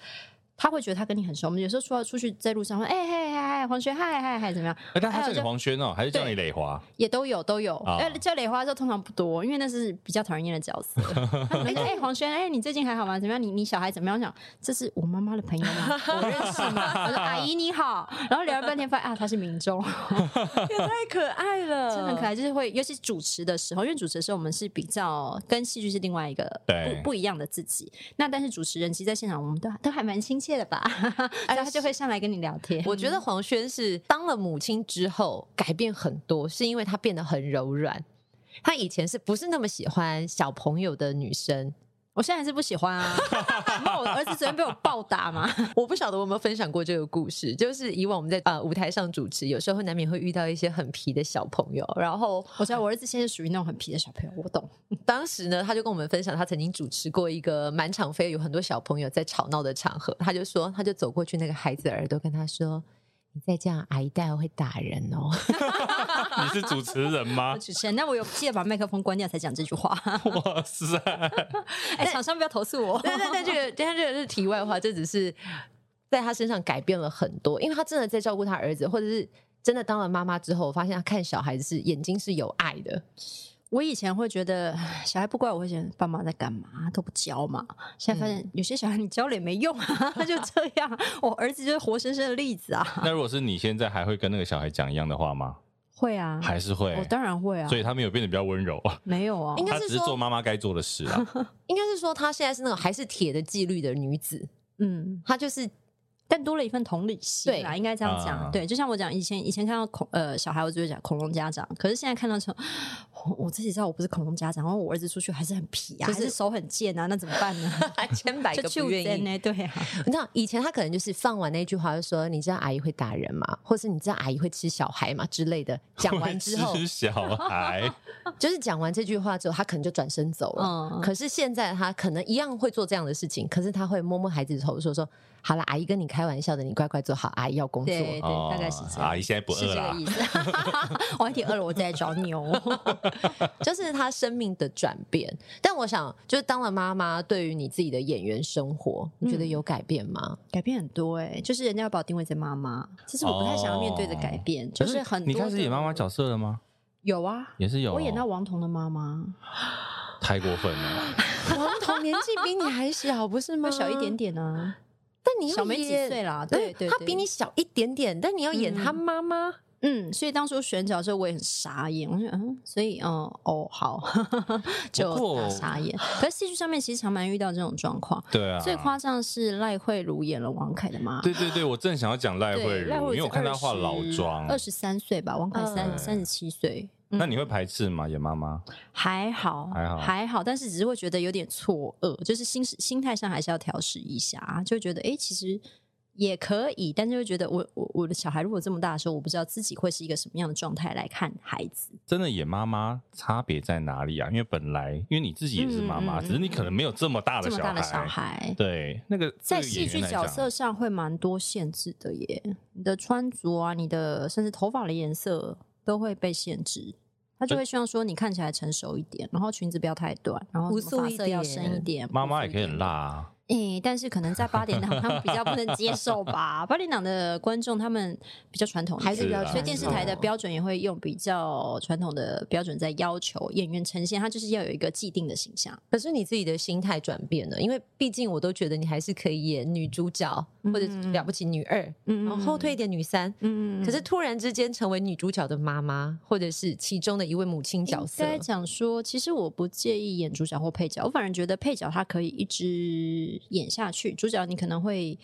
他会觉得他跟你很熟，我们有时候出出去在路上说，哎嗨嗨嗨，黄轩嗨嗨嗨，怎么样？哎，但他叫你黄轩哦，还是叫你磊华？也都有都有。哎，叫磊华的时候通常不多，因为那是比较讨人厌的角色。[laughs] 哎，黄轩，哎，你最近还好吗？怎么样？你你小孩怎么样？我想这是我妈妈的朋友吗？我认识吗？我说阿姨你好，然后聊了半天发现啊，他是民众，也太可爱了，真的很可爱。就是会，尤其主持的时候，因为主持的时候我们是比较跟戏剧是另外一个不不一样的自己。那但是主持人其实在现场我们都都还蛮亲切了吧。然后，他就会上来跟你聊天。我觉得黄轩是当了母亲之后改变很多，是因为他变得很柔软。他以前是不是那么喜欢小朋友的女生？我现在还是不喜欢啊！[laughs] 那我儿子昨天被我暴打吗？我不晓得我有没有分享过这个故事。就是以往我们在呃舞台上主持，有时候难免会遇到一些很皮的小朋友。然后我知道我儿子现在属于那种很皮的小朋友，我懂。[laughs] 当时呢，他就跟我们分享，他曾经主持过一个满场飞，有很多小朋友在吵闹的场合。他就说，他就走过去那个孩子的耳朵，跟他说。你再这样，阿姨待会会打人哦。[laughs] [laughs] 你是主持人吗？主持人，那我有记得把麦克风关掉才讲这句话。[laughs] 哇塞！[laughs] 哎，厂商不要投诉我。对对对，这个，今天这个是题外话，这只是在他身上改变了很多，因为他真的在照顾他儿子，或者是真的当了妈妈之后，我发现他看小孩子是眼睛是有爱的。我以前会觉得小孩不乖，我会觉得爸妈在干嘛都不教嘛。现在发现有些小孩你教了也没用啊，他就这样。我儿子就是活生生的例子啊。那如果是你现在还会跟那个小孩讲一样的话吗？会啊，还是会。我当然会啊。所以他没有变得比较温柔啊？没有啊，应该是只是做妈妈该做的事啊。[laughs] 应该是说她现在是那种还是铁的纪律的女子。嗯，她就是。但多了一份同理心啦，应该这样讲。啊、对，就像我讲，以前以前看到恐呃小孩，我就会讲恐龙家长。可是现在看到说，我自己知道我不是恐龙家长，然后我儿子出去还是很皮啊，就是、还是手很贱啊，那怎么办呢？千百个不愿意呢。对啊，[laughs] 你知道以前他可能就是放完那句话就说，你知道阿姨会打人吗？或是你知道阿姨会吃小孩吗之类的。[laughs] 讲完之后，吃小孩，[laughs] 就是讲完这句话之后，他可能就转身走了。嗯、可是现在他可能一样会做这样的事情，可是他会摸摸孩子的头，说说。好了，阿姨跟你开玩笑的，你乖乖做好。阿姨要工作，对对，大概是这样。阿姨现在不饿了，是这个意思。[laughs] 我一点饿了，我再来找你哦。[laughs] 就是他生命的转变。但我想，就是当了妈妈，对于你自己的演员生活，你觉得有改变吗？改变很多哎，就是人家要把我定位在妈妈，其实我不太想要面对的改变，就是很。你开始演妈妈角色了吗？有啊，也是有。我演到王彤的妈妈，太过分了。[laughs] 王彤年纪比你还小，不是吗？小一点点呢。但你小没几岁啦，对对，他比你小一点点，但你要演他妈妈，嗯，所以当初选角的时候我也很傻眼，我觉得嗯，所以嗯哦好，[laughs] 就傻眼。可是戏剧上面其实常蛮遇到这种状况，对啊，最夸张是赖慧茹演了王凯的妈，对对对，我正想要讲赖慧茹，因为我看她化老妆，二十三岁吧，王凯三三十七岁。那你会排斥吗？演妈妈还好，还好，还好，但是只是会觉得有点错愕，就是心心态上还是要调试一下啊，就觉得哎，其实也可以，但是会觉得我我我的小孩如果这么大的时候，我不知道自己会是一个什么样的状态来看孩子。真的演妈妈差别在哪里啊？因为本来因为你自己也是妈妈，只是你可能没有这么大的小孩。这么大的小孩，对，那个在戏剧角色上会蛮多限制的耶。你的穿着啊，你的甚至头发的颜色都会被限制。他就会希望说你看起来成熟一点，然后裙子不要太短，然后发色要深一点。妈妈也可以很辣啊。诶、欸，但是可能在八点档他们比较不能接受吧？八点档的观众他们比较传统，还是比较，所以电视台的标准也会用比较传统的标准在要求演员呈现，他就是要有一个既定的形象。可是你自己的心态转变了，因为毕竟我都觉得你还是可以演女主角，或者了不起女二，嗯，然后后退一点女三，嗯，可是突然之间成为女主角的妈妈，或者是其中的一位母亲角色，在讲说，其实我不介意演主角或配角，我反而觉得配角他可以一直。演下去，主角你可能会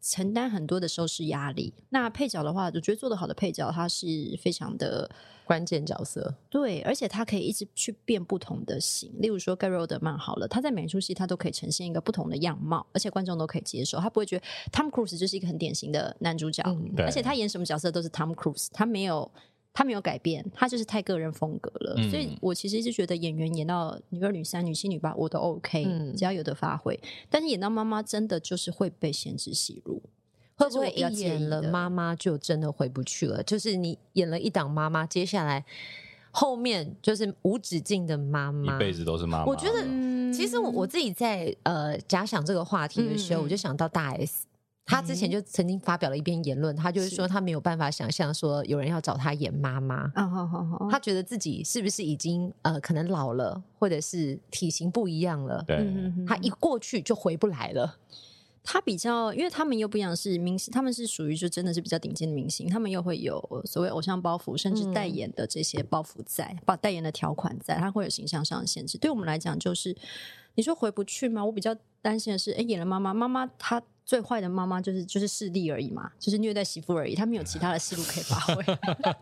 承担很多的收视压力。那配角的话，我觉得做得好的配角，他是非常的关键角色。对，而且他可以一直去变不同的型。例如说盖瑞·奥德曼好了，他在每一出戏他都可以呈现一个不同的样貌，而且观众都可以接受。他不会觉得 Tom Cruise 就是一个很典型的男主角，嗯、而且他演什么角色都是 Tom Cruise，他没有。他没有改变，他就是太个人风格了。嗯、所以我其实一直觉得演员演到女二、女三、女七、女八，我都 OK，、嗯、只要有的发挥。但是演到妈妈，真的就是会被限制吸入。会不会一演了妈妈就真的回不去了？就是你演了一档妈妈，接下来后面就是无止境的妈妈，一辈子都是妈妈。我觉得，其实我自己在呃假想这个话题的时候，嗯、我就想到大 S。他之前就曾经发表了一篇言论，他就是说他没有办法想象说有人要找他演妈妈，他觉得自己是不是已经呃可能老了，或者是体型不一样了，对，他一过去就回不来了。他比较，因为他们又不一样，是明星，他们是属于就真的是比较顶尖的明星，他们又会有所谓偶像包袱，甚至代言的这些包袱在，把代言的条款在，他会有形象上的限制。对我们来讲，就是你说回不去吗？我比较担心的是，哎，演了妈妈，妈妈她。最坏的妈妈就是就是势利而已嘛，就是虐待媳妇而已，她没有其他的戏路可以发挥。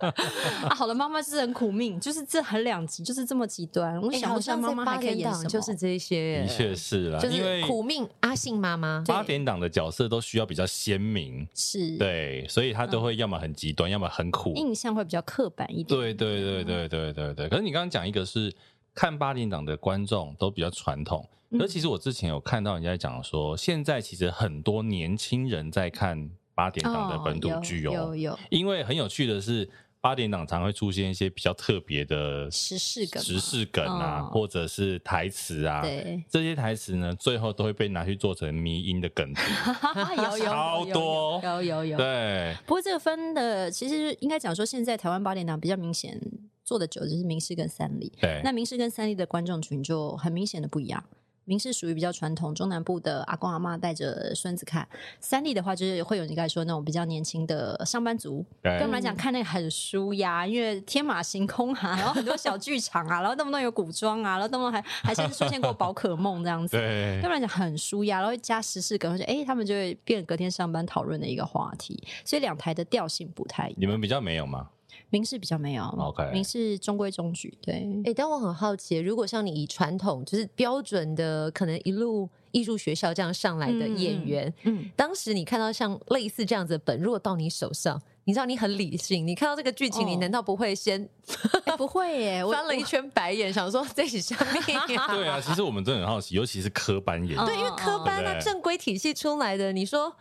[laughs] 啊，好的妈妈是很苦命，就是这很两极，就是这么极端。我想，好像妈妈还可以演什么？就是这些，的确是啦，因为苦命阿信妈妈，八点档的角色都需要比较鲜明，是对，所以他都会要么很极端，要么很苦，印象会比较刻板一点。对对对对对对对。可是你刚刚讲一个是看八点档的观众都比较传统。而其实我之前有看到人家讲说，现在其实很多年轻人在看八点档的本土剧哦，有有。因为很有趣的是，八点档常会出现一些比较特别的时事梗、时事梗啊，或者是台词啊。对，这些台词呢，最后都会被拿去做成迷因的梗图，[laughs] 有有超多，有有有。对，不过这个分的其实应该讲说，现在台湾八点档比较明显做的久，就是民视跟三立。对，那民视跟三立的观众群就很明显的不一样。民是属于比较传统，中南部的阿公阿妈带着孙子看；三立的话，就是会有你刚才说那种比较年轻的上班族。对我们来讲，看那个很舒压，因为天马行空啊，然后很多小剧场啊，然后动不动有古装啊，然后动不动还还甚至出现过宝可梦这样子。对，对我们来讲很舒压，然后加时事梗，哎，他们就会变隔天上班讨论的一个话题。所以两台的调性不太一样。你们比较没有吗？民事比较没有，OK，民事中规中矩，对。哎、欸，但我很好奇，如果像你以传统就是标准的，可能一路艺术学校这样上来的演员，嗯，嗯，当时你看到像类似这样子的本，如果到你手上，你知道你很理性，你看到这个剧情，你难道不会先、哦欸、不会耶？[laughs] 翻了一圈白眼，想说这是什么？[laughs] 对啊，其实我们真的很好奇，尤其是科班演员，对，因为科班那正规体系出来的，你说。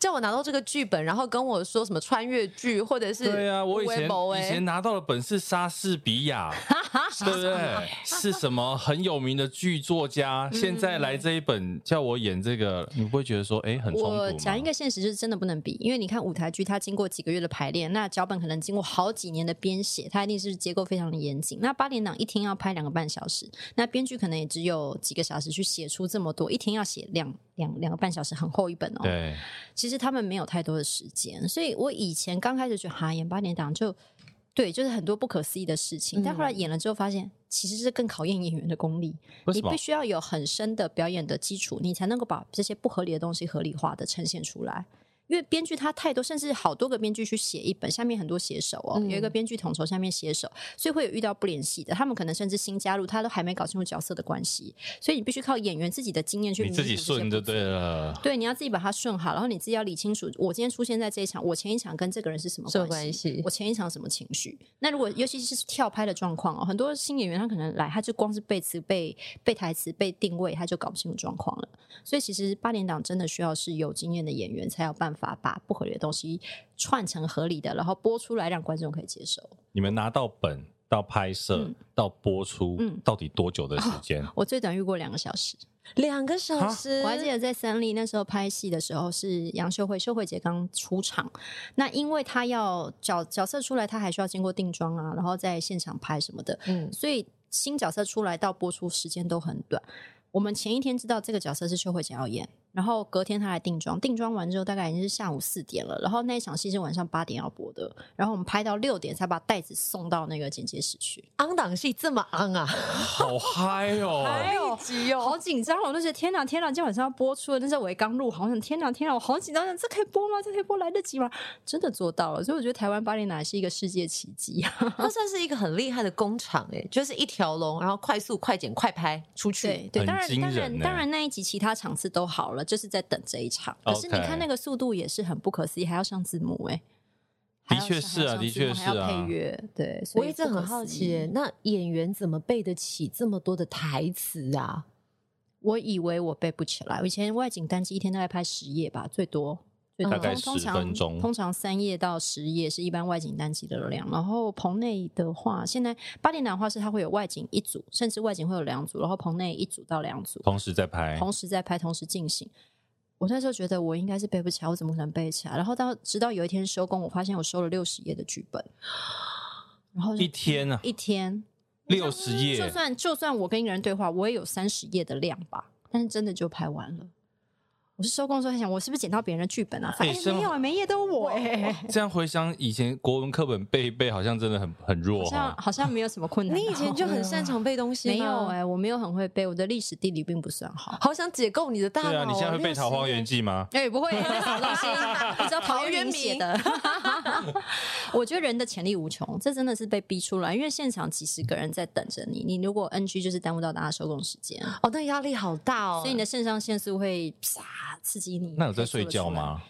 叫我拿到这个剧本，然后跟我说什么穿越剧，或者是对啊，我以前以前拿到的本是莎士比亚，[laughs] 对不对？是什么很有名的剧作家？现在来这一本叫我演这个，你不会觉得说哎很冲突？我讲一个现实，就是真的不能比，因为你看舞台剧，它经过几个月的排练，那脚本可能经过好几年的编写，它一定是结构非常的严谨。那八点档一天要拍两个半小时，那编剧可能也只有几个小时去写出这么多，一天要写两两两个半小时，很厚一本哦。对，其实。他们没有太多的时间，所以我以前刚开始觉得哈演八点档就对，就是很多不可思议的事情。嗯、但后来演了之后，发现其实是更考验演员的功力。你必须要有很深的表演的基础，你才能够把这些不合理的东西合理化的呈现出来。因为编剧他太多，甚至好多个编剧去写一本，下面很多写手哦，嗯、有一个编剧统筹，下面写手，所以会有遇到不联系的，他们可能甚至新加入，他都还没搞清楚角色的关系，所以你必须靠演员自己的经验去，你自己顺就对了，对，你要自己把它顺好，然后你自己要理清楚，我今天出现在这一场，我前一场跟这个人是什么关系，我前一场什么情绪，那如果尤其是跳拍的状况哦，很多新演员他可能来，他就光是背词、背背台词、背定位，他就搞不清楚状况了，所以其实八点档真的需要是有经验的演员才有办法把不合理的东西串成合理的，然后播出来让观众可以接受。你们拿到本到拍摄、嗯、到播出，嗯，到底多久的时间？[laughs] 我最短遇过两个小时，两个小时。我还记得在三立那时候拍戏的时候，是杨秀慧秀慧姐刚出场，那因为她要角角色出来，她还需要经过定妆啊，然后在现场拍什么的，嗯，所以新角色出来到播出时间都很短。我们前一天知道这个角色是秀慧姐要演。然后隔天他来定妆，定妆完之后大概已经是下午四点了。然后那一场戏是晚上八点要播的，然后我们拍到六点才把袋子送到那个剪接室去。昂档戏这么昂啊，[laughs] 好嗨哦，好急哦，好紧张哦！我就觉得天哪，天哪，今天晚上要播出了。那时候我也刚录，好像天哪，天哪，我好紧张，这可以播吗？这可以播来得及吗？真的做到了，所以我觉得台湾八点档是一个世界奇迹啊！[laughs] 它算是一个很厉害的工厂哎，就是一条龙，然后快速、快剪、快拍出去。对，对，当然，当然，当然那一集其他场次都好了，就是在等这一场。可是你看那个速度也是很不可思议，还要上字幕哎。的确是啊，的确是啊，配乐。对，我一直很好奇，那演员怎么背得起这么多的台词啊？我以为我背不起来。我以前外景单机一天大概拍十页吧，最多，大概十分钟。通常三页到十页是一般外景单集的量。然后棚内的话，现在八点档的话是它会有外景一组，甚至外景会有两组，然后棚内一组到两组，同时在拍，同时在拍，同时进行。我那时候觉得我应该是背不起来，我怎么可能背起来？然后到直到有一天收工，我发现我收了六十页的剧本，然后一天啊，一天六十页，就算就算我跟一个人对话，我也有三十页的量吧，但是真的就拍完了。我是收工的时候在想，我是不是捡到别人的剧本啊？反正、欸、没有，每页都我哎、欸。这样回想以前国文课本背一背，好像真的很很弱，好像好像没有什么困难。你以前就很擅长背东西吗？[laughs] 没有哎、欸，我没有很会背，我的历史地理并不算好。好想解构你的大脑。对啊，你现在会背《桃花源记》吗？哎、欸，不会，什么东西？你知道陶渊明写的。[laughs] 我觉得人的潜力无穷，这真的是被逼出来，因为现场几十个人在等着你，你如果 NG 就是耽误到大家收工时间。哦，那压力好大哦，所以你的肾上腺素会啪刺激你。那有在睡觉吗？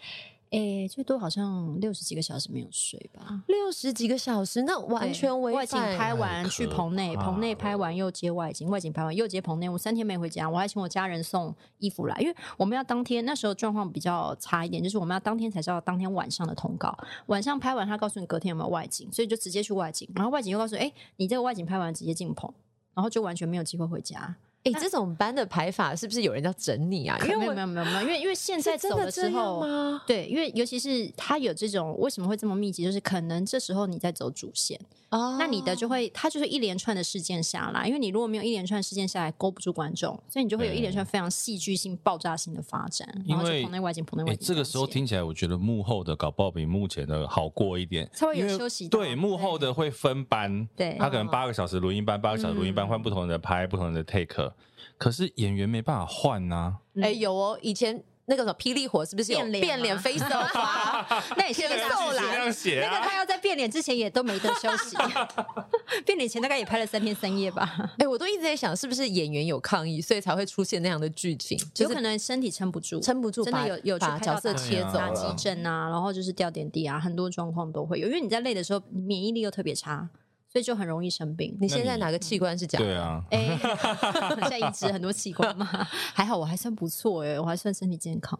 诶、欸，最多好像六十几个小时没有睡吧。六十几个小时，那完全违反外景拍完去棚内，棚内拍完又接外景，外景拍完又接棚内。我三天没回家，我还请我家人送衣服来，因为我们要当天。那时候状况比较差一点，就是我们要当天才知道当天晚上的通告。晚上拍完，他告诉你隔天有没有外景，所以就直接去外景。然后外景又告诉你，哎、欸，你这个外景拍完直接进棚，然后就完全没有机会回家。哎，这种班的排法是不是有人要整你啊？因为没有没有没有没有，因为因为现在走的时候，对，因为尤其是他有这种为什么会这么密集，就是可能这时候你在走主线哦，那你的就会它就是一连串的事件下来，因为你如果没有一连串事件下来勾不住观众，所以你就会有一连串非常戏剧性、爆炸性的发展。然后就棚内外景，棚内外景。这个时候听起来，我觉得幕后的搞不好比目前的好过一点，稍微有休息。对，幕后的会分班，对，他可能八个小时录音班，八个小时录音班换不同的拍，不同的 take。可是演员没办法换呐、啊，哎、欸，有哦，以前那个什么霹雳火是不是有变脸飞色花？[laughs] 那也是个瘦懒，那个他要在变脸之前也都没得休息，[laughs] 变脸前大概也拍了三天三夜吧。哎、欸，我都一直在想，是不是演员有抗议，所以才会出现那样的剧情？有可能身体撑不住，撑不住，真的有有把角色切走，打急症啊，然后就是掉点滴啊，很多状况都会有。因为你在累的时候，免疫力又特别差。所以就很容易生病。你现在哪个器官是假的？对啊，哎，[laughs] 现在移植很多器官嘛，还好我还算不错哎，我还算身体健康。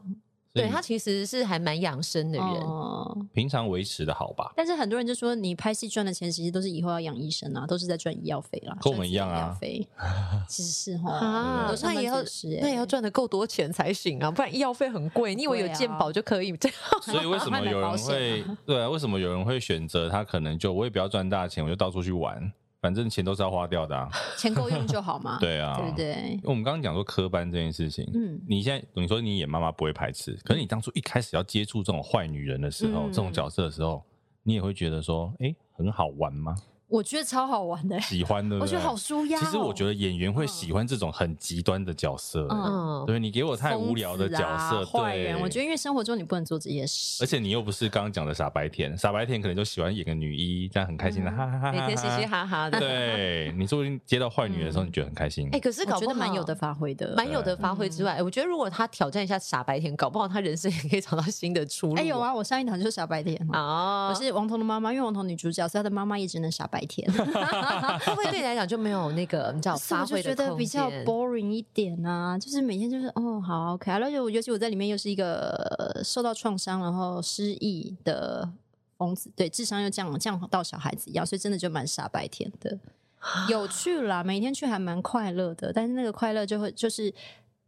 对，他其实是还蛮养生的人，哦平常维持的好吧？但是很多人就说，你拍戏赚的钱，其实都是以后要养医生啊，都是在赚医药费啦，跟我们一样啊。[laughs] 其实是哈，那也要那也要赚的够多钱才行啊，不然医药费很贵。你以为有健保就可以这样？[laughs] 所以为什么有人会对啊？为什么有人会选择他？可能就我也不要赚大钱，我就到处去玩。反正钱都是要花掉的啊，[laughs] 钱够用就好嘛。[laughs] 对啊，对不对？因为我们刚刚讲说科班这件事情，嗯，你现在你说你演妈妈不会排斥，可是你当初一开始要接触这种坏女人的时候，这种角色的时候，你也会觉得说，哎，很好玩吗？我觉得超好玩的，喜欢的，我觉得好舒压。其实我觉得演员会喜欢这种很极端的角色。嗯，对，你给我太无聊的角色，坏人。我觉得因为生活中你不能做这些事，而且你又不是刚刚讲的傻白甜，傻白甜可能就喜欢演个女一，这样很开心的，哈哈哈，每天嘻嘻哈哈的。对，你说不定接到坏女的时候，你觉得很开心。哎，可是搞不好蛮有的发挥的，蛮有的发挥之外，我觉得如果他挑战一下傻白甜，搞不好他人生也可以找到新的出路。哎，有啊，我上一堂就是傻白甜哦，我是王彤的妈妈，因为王彤女主角，所以她的妈妈也只能傻白甜。[laughs] 会不会对你来讲就没有那个你知道发挥觉得比较 boring 一点啊，就是每天就是哦好 OK，而且我尤其我在里面又是一个受到创伤然后失忆的疯子，对，智商又降降到小孩子一样，所以真的就蛮傻白甜的，有趣啦，每天去还蛮快乐的，但是那个快乐就会就是。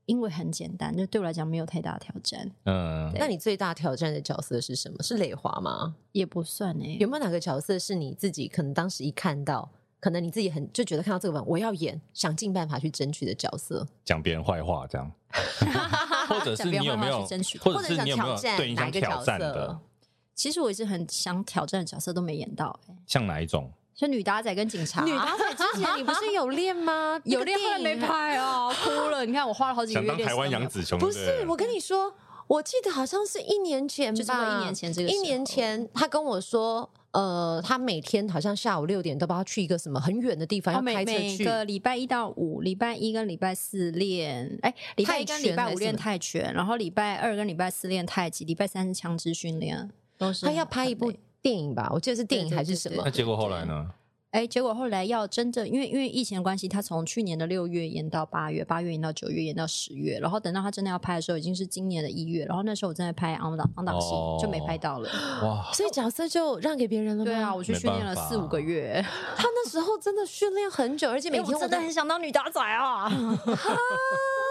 因为很简单，就对我来讲没有太大挑战。嗯，那你最大挑战的角色是什么？是磊华吗？也不算哎、欸。有没有哪个角色是你自己可能当时一看到，可能你自己很就觉得看到这个本我要演，想尽办法去争取的角色？讲别人坏话这样，[laughs] 或者是你有没有争取，或者是你有没有对你想挑战的？其实我一直很想挑战的角色都没演到、欸，像哪一种？是女打仔跟警察。女打仔之前你不是有练吗？[laughs] 有练，后来没拍哦，哭了。你看我花了好几个月练。台湾杨紫琼。不是，我跟你说，我记得好像是一年前吧。一年前这个。一年前他跟我说，呃，他每天好像下午六点都不知道去一个什么很远的地方，要开车去。每个礼拜一到五，礼拜一跟礼拜四练，哎，礼拜一跟礼拜五练泰拳，然后礼拜二跟礼拜四练太极，礼拜三是枪支训练。都是。他要拍一部。电影吧，我记得是电影还是什么？那结果后来呢？哎，结果后来要真正，因为因为疫情的关系，他从去年的六月延到八月，八月延到九月，延到十月，然后等到他真的要拍的时候，已经是今年的一月，然后那时候我正在拍昂档昂档戏，就没拍到了。哇！[laughs] 所以角色就让给别人了吗？对啊，我去训练了四五个月。他那时候真的训练很久，而且每天我真的很想当女打仔啊。[laughs] [laughs]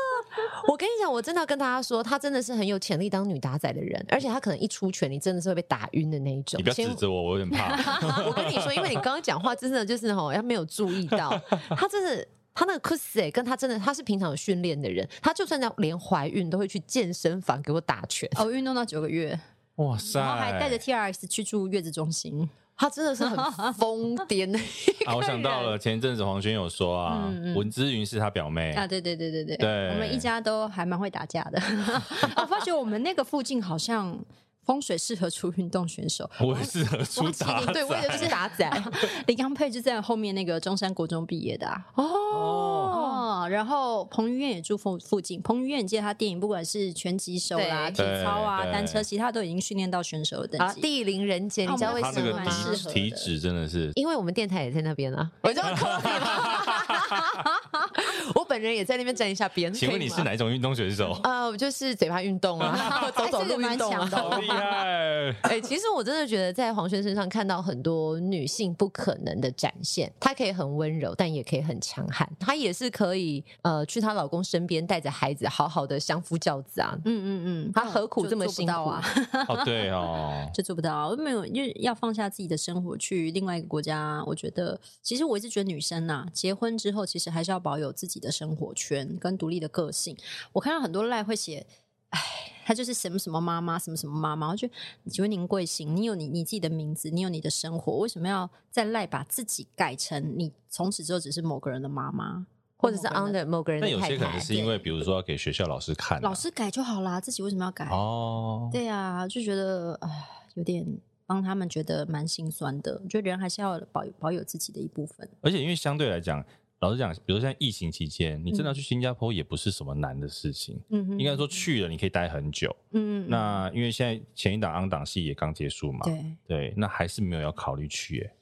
我跟你讲，我真的要跟大家说，她真的是很有潜力当女打仔的人，而且她可能一出拳，你真的是会被打晕的那一种。你不要指责我，我有点怕。[laughs] 我跟你说，因为你刚刚讲话真的就是吼，他没有注意到，她真的，她那个 cos 跟她真的，她是平常有训练的人，她就算在连怀孕都会去健身房给我打拳。哦，运动到九个月，哇塞，然后还带着 TRX 去住月子中心。他真的是很 [laughs] 疯癫啊！我想到了 [laughs] 前一阵子黄轩有说啊，文之云是他表妹啊，对对对对对，对，我们一家都还蛮会打架的。我 [laughs] 发觉我们那个附近好像风水适合出运动选手，[laughs] 我也适合出打仔，对，我也是打仔。[laughs] 李刚佩就在后面那个中山国中毕业的啊哦。然后彭于晏也住附附近。彭于晏，你记得他电影，不管是拳击手啦、体操啊、单车，其他都已经训练到选手的等级。地灵人杰，你知道为什么吗？体脂真的是，因为我们电台也在那边啊。[laughs] 我就我本人也在那边站一下边。请问你是哪一种运动选手？呃，我就是嘴巴运动啊，走走路运动啊，好厉害！[laughs] 哎，其实我真的觉得在黄轩身上看到很多女性不可能的展现。她可以很温柔，但也可以很强悍。她也是可以。呃，去她老公身边，带着孩子，好好的相夫教子啊！嗯嗯嗯，她何苦这么辛苦啊？[laughs] 哦，对哦，[laughs] 就做不到，我没有，因为要放下自己的生活去另外一个国家。我觉得，其实我一直觉得女生呐、啊，结婚之后其实还是要保有自己的生活圈跟独立的个性。我看到很多赖会写，哎，她就是什么什么妈妈，什么什么妈妈。我觉得，请问您贵姓？你有你你自己的名字，你有你的生活，为什么要再赖把自己改成你从此之后只是某个人的妈妈？或者是 under 某个人的太太，但有些可能是因为，比如说要给学校老师看，老师改就好啦，自己为什么要改？哦，对啊，就觉得唉，有点帮他们觉得蛮心酸的。我觉得人还是要保保有自己的一部分。而且因为相对来讲，老实讲，比如说像疫情期间，你真的要去新加坡也不是什么难的事情。嗯哼，应该说去了你可以待很久。嗯嗯。那因为现在前一档 on 档戏也刚结束嘛，对对，那还是没有要考虑去耶。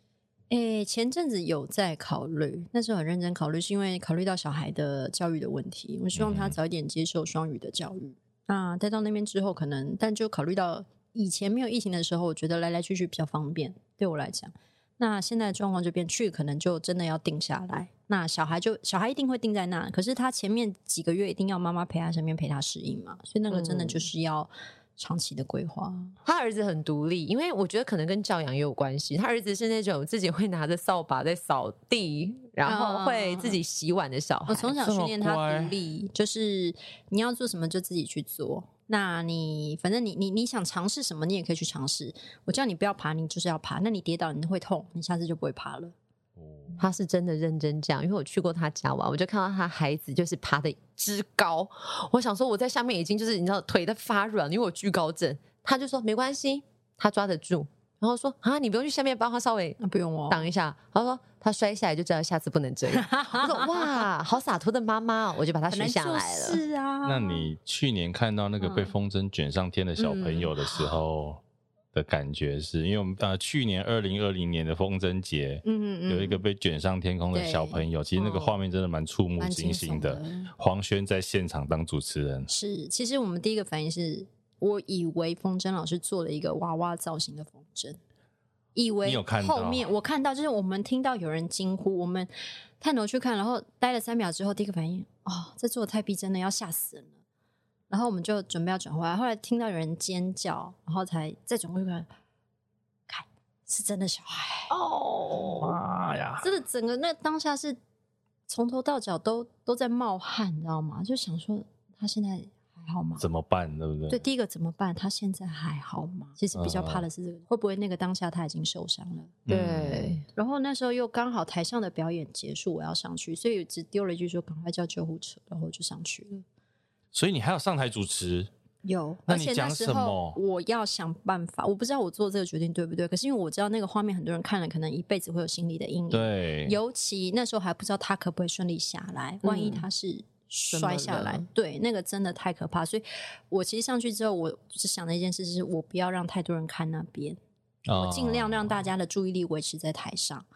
诶、欸，前阵子有在考虑，那时候很认真考虑，是因为考虑到小孩的教育的问题，我希望他早一点接受双语的教育。那待到那边之后，可能，但就考虑到以前没有疫情的时候，我觉得来来去去比较方便，对我来讲。那现在的状况就变去，可能就真的要定下来。那小孩就小孩一定会定在那，可是他前面几个月一定要妈妈陪他身边陪他适应嘛，所以那个真的就是要。长期的规划，他儿子很独立，因为我觉得可能跟教养也有关系。他儿子是那种自己会拿着扫把在扫地，然后会自己洗碗的小孩。我从小训练他独立，就是你要做什么就自己去做。那你反正你你你想尝试什么，你也可以去尝试。我叫你不要爬，你就是要爬。那你跌倒你会痛，你下次就不会爬了。他是真的认真讲，因为我去过他家玩，我就看到他孩子就是爬得之高，我想说我在下面已经就是你知道腿在发软，因为我惧高症。他就说没关系，他抓得住。然后说啊，你不用去下面帮他稍微不用哦，挡一下。他说他摔下来就知道下次不能这样。我说 [laughs] 哇，好洒脱的妈妈，我就把他学下来了。是啊，那你去年看到那个被风筝卷上天的小朋友的时候？嗯的感觉是因为我们呃去年二零二零年的风筝节，嗯嗯有一个被卷上天空的小朋友，其实那个画面真的蛮触目惊心的。的黄轩在现场当主持人，是其实我们第一个反应是，我以为风筝老师做了一个娃娃造型的风筝，以为后面我看到就是我们听到有人惊呼，我们探头去看，然后待了三秒之后，第一个反应哦，这做的太逼真了，要吓死人了。然后我们就准备要转回来，后来听到有人尖叫，然后才再转过去看，看是真的小孩哦，妈呀！真的整个那当下是从头到脚都都在冒汗，你知道吗？就想说他现在还好吗？怎么办？对不对？对，第一个怎么办？他现在还好吗？其实比较怕的是这个，会不会那个当下他已经受伤了？对。然后那时候又刚好台上的表演结束，我要上去，所以只丢了一句说：“赶快叫救护车。”然后就上去了。所以你还要上台主持？有，那你讲什么？我要想办法。我不知道我做这个决定对不对，可是因为我知道那个画面，很多人看了可能一辈子会有心理的阴影。对，尤其那时候还不知道他可不可以顺利下来，万一他是摔下来，嗯、对，那个真的太可怕。所以我其实上去之后，我只想的一件事是，我不要让太多人看那边，哦、我尽量让大家的注意力维持在台上。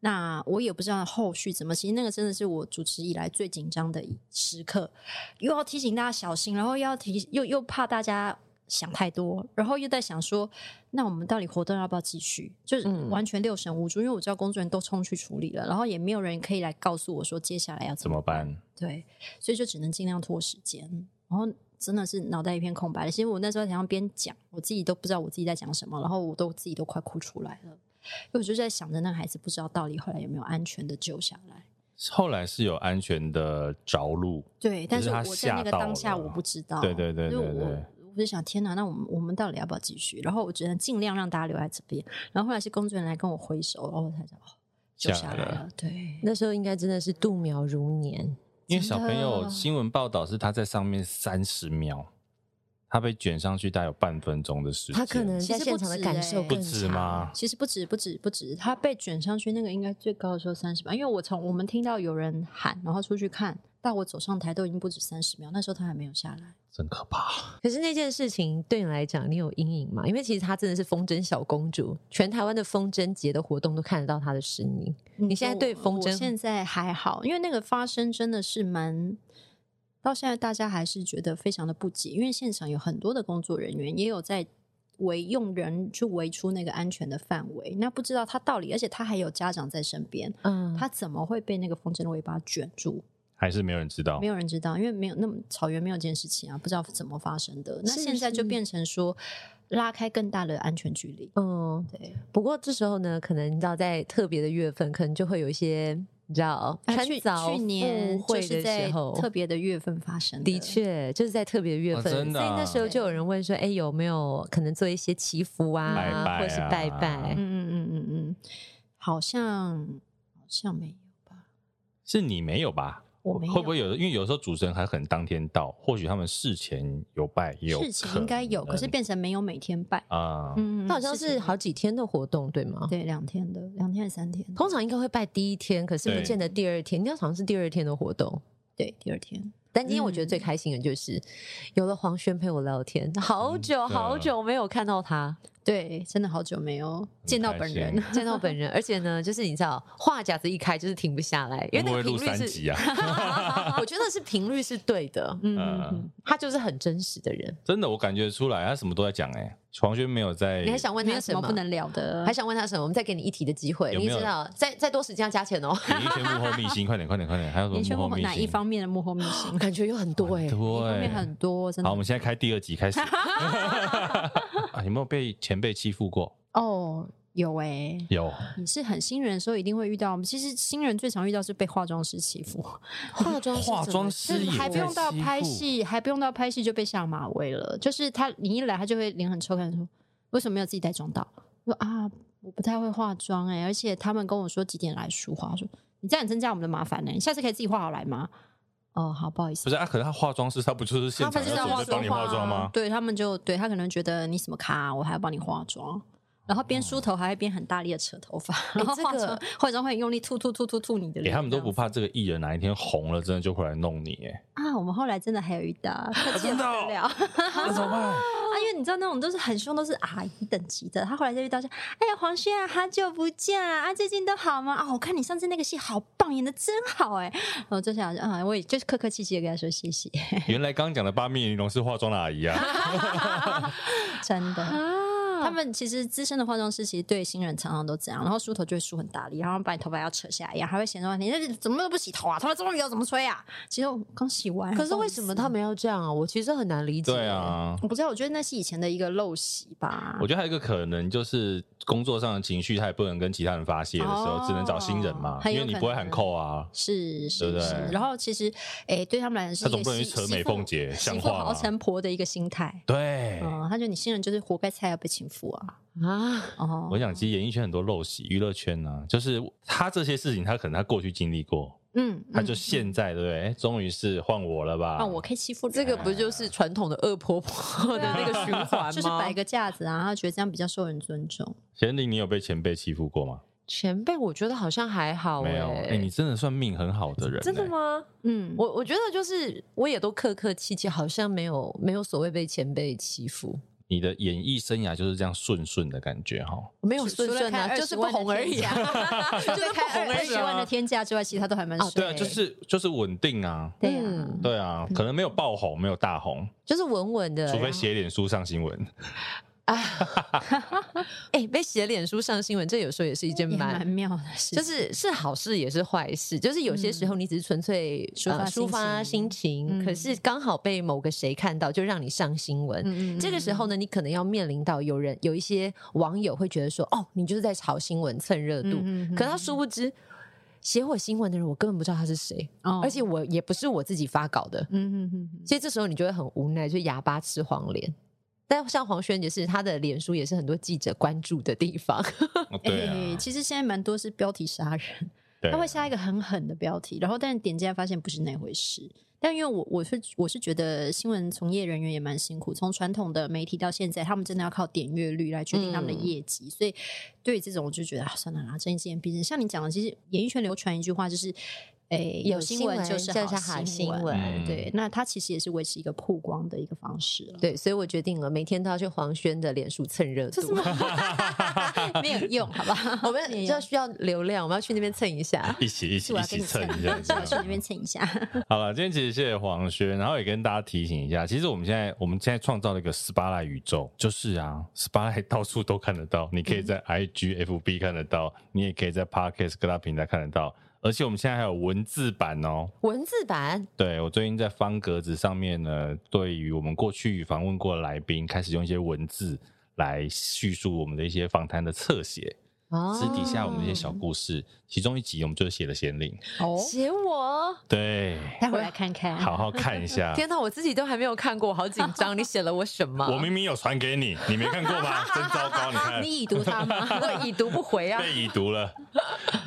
那我也不知道后续怎么，其实那个真的是我主持以来最紧张的时刻，又要提醒大家小心，然后又要提又又怕大家想太多，然后又在想说，那我们到底活动要不要继续？就是完全六神无主，嗯、因为我知道工作人员都冲去处理了，然后也没有人可以来告诉我说接下来要怎么办。怎么办？对，所以就只能尽量拖时间，然后真的是脑袋一片空白。其实我那时候在台上边讲，我自己都不知道我自己在讲什么，然后我都自己都快哭出来了。因为我就在想着，那个孩子不知道到底后来有没有安全的救下来。后来是有安全的着陆，对，但是我在那个当下我不知道。对对对对对，我我就想，天哪，那我们我们到底要不要继续？然后我只能尽量让大家留在这边。然后后来是工作人员来跟我挥手，然后我才知道哦，救下来了。对，那时候应该真的是度秒如年，因为小朋友新闻报道是他在上面三十秒。他被卷上去，大概有半分钟的时间。他可能在现场的感受不止吗？其实不止，不止，不止。他被卷上去那个应该最高的时候三十秒，因为我从我们听到有人喊，然后出去看到我走上台都已经不止三十秒，那时候他还没有下来，真可怕。可是那件事情对你来讲，你有阴影吗？因为其实她真的是风筝小公主，全台湾的风筝节的活动都看得到她的身影。嗯、你现在对风筝现在还好，因为那个发生真的是蛮。到现在，大家还是觉得非常的不解，因为现场有很多的工作人员，也有在围用人去围出那个安全的范围。那不知道他到底，而且他还有家长在身边，嗯，他怎么会被那个风筝的尾巴卷住？还是没有人知道，没有人知道，因为没有那么草原没有这件事情啊，不知道怎么发生的。那现在就变成说拉开更大的安全距离。嗯，对。不过这时候呢，可能你知道，在特别的月份，可能就会有一些。你知道，去去年就是在特别的月份发生的，的确就是在特别的月份，所以那时候就有人问说：“哎，有没有可能做一些祈福啊，或是拜拜？”嗯嗯嗯嗯嗯，好像好像没有吧？是你没有吧？我没有。会不会有？因为有时候主持人还很当天到，或许他们事前有拜，有事前应该有，可是变成没有每天拜啊。嗯，那好像是好几天的活动，对吗？对，两天的，两天还是三天？通常应该会拜第一天，可是不见得第二天。应该好像是第二天的活动，对，第二天。但今天我觉得最开心的就是有了黄轩陪我聊天，好久好久没有看到他。对，真的好久没有见到本人，[laughs] 见到本人，而且呢，就是你知道，话匣子一开就是停不下来，因为那个频率是，[laughs] 我觉得是频率是对的，嗯，他就是很真实的人，真的，我感觉出来，他什么都在讲，哎，黄轩没有在，你还想问他什么不能聊的？还想问他什么？我们再给你一题的机会，你知道，再再多时间要加钱哦。演艺圈幕后秘辛，[laughs] 快点，快点，快点，还有什么幕后秘辛？哪一方面的幕后秘辛？感觉有很多哎，对，很多，真的。好，我们现在开第二集开始。有没有被前辈欺负过？哦，有哎、欸，有。你是很新人的时候一定会遇到。其实新人最常遇到是被化妆师欺负。化妆师，化妆师还不用到拍戏，还不用到拍戏就被下马威了。就是他，你一来他就会脸很臭，看说为什么没有自己带妆到？说啊。我不太会化妆哎、欸，而且他们跟我说几点来梳化，说你这样增加我们的麻烦呢、欸，你下次可以自己化好来吗？哦，好，不好意思。不是啊，可是他化妆师他不就是现场要帮你化妆吗？对他们就对他可能觉得你什么卡，我还要帮你化妆。然后边梳头还会边很大力的扯头发，然后化妆化妆会用力吐吐吐吐吐你的脸。他们都不怕这个艺人哪一天红了，真的就会来弄你哎。啊，我们后来真的还有一搭，[laughs] 真的了，那怎么办？[laughs] 啊，因为你知道那种都是很凶，都是阿姨等级的。他后来就遇到说：“哎呀，黄轩啊，好久不见啊，最近都好吗？啊，我看你上次那个戏好棒，演的真好哎。”然后就想啊，我也就是客客气气的跟他说谢谢。[laughs] 原来刚刚讲的八面玲珑是化妆的阿姨啊，真的。他们其实资深的化妆师，其实对新人常常都这样，然后梳头就会梳很大力，然后把你头发要扯下来一样，还会嫌说你那怎么都不洗头啊？头发这么油怎么吹啊？其实我刚洗完。可是为什么他们要这样啊？我其实很难理解。对啊，我不知道，我觉得那是以前的一个陋习吧。我觉得还有一个可能就是工作上的情绪，他也不能跟其他人发泄的时候，哦、只能找新人嘛，因为你不会喊扣啊。是是，对不对？然后其实，哎，对他们来说是他总不能去扯美凤姐，像话熬成婆的一个心态。对，嗯，他觉得你新人就是活该菜要被请付啊。啊哦！我想，其实演艺圈很多陋习，娱乐圈呢、啊，就是他这些事情，他可能他过去经历过，嗯，他就现在、嗯、对不对？哎，终于是换我了吧？换我可以欺负这个，不就是传统的恶婆婆的那个循环吗？[laughs] 就是摆个架子啊，他觉得这样比较受人尊重。贤玲，你有被前辈欺负过吗？前辈，我觉得好像还好、欸，没有。哎，你真的算命很好的人、欸，真的吗？嗯，我我觉得就是我也都客客气气，好像没有没有所谓被前辈欺负。你的演艺生涯就是这样顺顺的感觉哈？没有顺顺啊，[laughs] 就是不红而已。就是开二十万的天价之外，其他都还蛮顺。对啊，就是就是稳定啊。对啊，对啊，可能没有爆红，没有大红，就是稳稳的。除非写脸书上新闻。啊，[laughs] 哎、欸，被写脸书上新闻，这有时候也是一件蛮蛮妙的事，就是是好事也是坏事。就是有些时候你只是纯粹抒发抒发心情，可是刚好被某个谁看到，就让你上新闻。嗯、这个时候呢，你可能要面临到有人有一些网友会觉得说，哦，你就是在炒新闻蹭热度。嗯、可他殊不知，写我新闻的人，我根本不知道他是谁，哦、而且我也不是我自己发稿的。嗯嗯嗯，所以这时候你就会很无奈，就哑巴吃黄连。但像黄轩也是，他的脸书也是很多记者关注的地方。哦对啊欸、其实现在蛮多是标题杀人，[laughs] 啊、他会下一个很狠的标题，然后但是点进来发现不是那回事。但因为我我是我是觉得新闻从业人员也蛮辛苦，从传统的媒体到现在，他们真的要靠点阅率来决定他们的业绩，嗯、所以对于这种我就觉得啊，算了啦，睁一只眼闭一只眼。像你讲的，其实演艺圈流传一句话就是。哎，有新闻就是好新闻，对，那它其实也是维持一个曝光的一个方式。对，所以我决定了，每天都要去黄轩的脸书蹭热度，[laughs] 没有用，好吧？我们就需要流量，我们要去那边蹭一下，[laughs] 一起一起一起蹭一下，去那边蹭一下。好了，今天其实谢谢黄轩，然后也跟大家提醒一下，其实我们现在我们现在创造了一个 Spotlight 宇宙，就是啊，Spotlight 到处都看得到，你可以在 IG、FB 看得到，你也可以在 Podcast 各大平台看得到。而且我们现在还有文字版哦，文字版。对，我最近在方格子上面呢，对于我们过去访问过的来宾，开始用一些文字来叙述我们的一些访谈的侧写。私底下我们的一些小故事，其中一集我们就写了贤玲，哦，[laughs] 写我，对，[laughs] 待会来看看，好好看一下。[laughs] 天哪，我自己都还没有看过，好紧张。你写了我什么？我明明有传给你，你没看过吗？真糟糕，你看，你已读他吗？我已读不回啊，被已读了。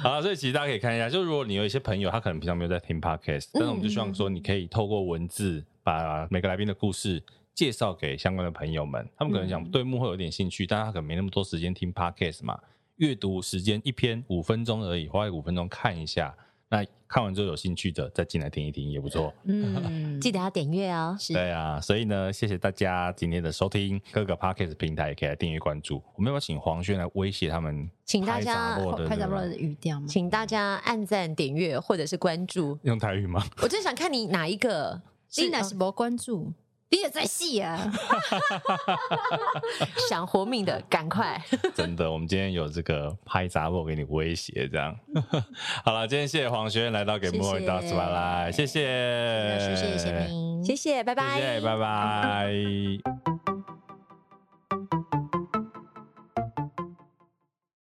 好，所以其实大家可以看一下，就如果你有一些朋友，他可能平常没有在听 podcast，但是我们就希望说，你可以透过文字把每个来宾的故事介绍给相关的朋友们，他们可能想对幕后有点兴趣，但他可能没那么多时间听 podcast 嘛。阅读时间一篇五分钟而已，花五分钟看一下，那看完之后有兴趣的再进来听一听也不错。嗯，[laughs] 记得要点阅哦。对啊，所以呢，谢谢大家今天的收听，各个 Podcast 平台也可以来订阅关注。我们要不要请黄轩来威胁他们？请大家拍杂货的语调吗？请大家按赞、点阅或者是关注。用台语吗？我真想看你哪一个。现在是不关注。你也在戏啊！想活命的赶快！[laughs] 真的，我们今天有这个拍杂货给你威胁，这样。好了，今天谢谢黄轩来到《给幕后一道 Spotlight》，谢谢，谢谢，谢谢，谢谢，谢谢，拜拜，谢谢，拜拜。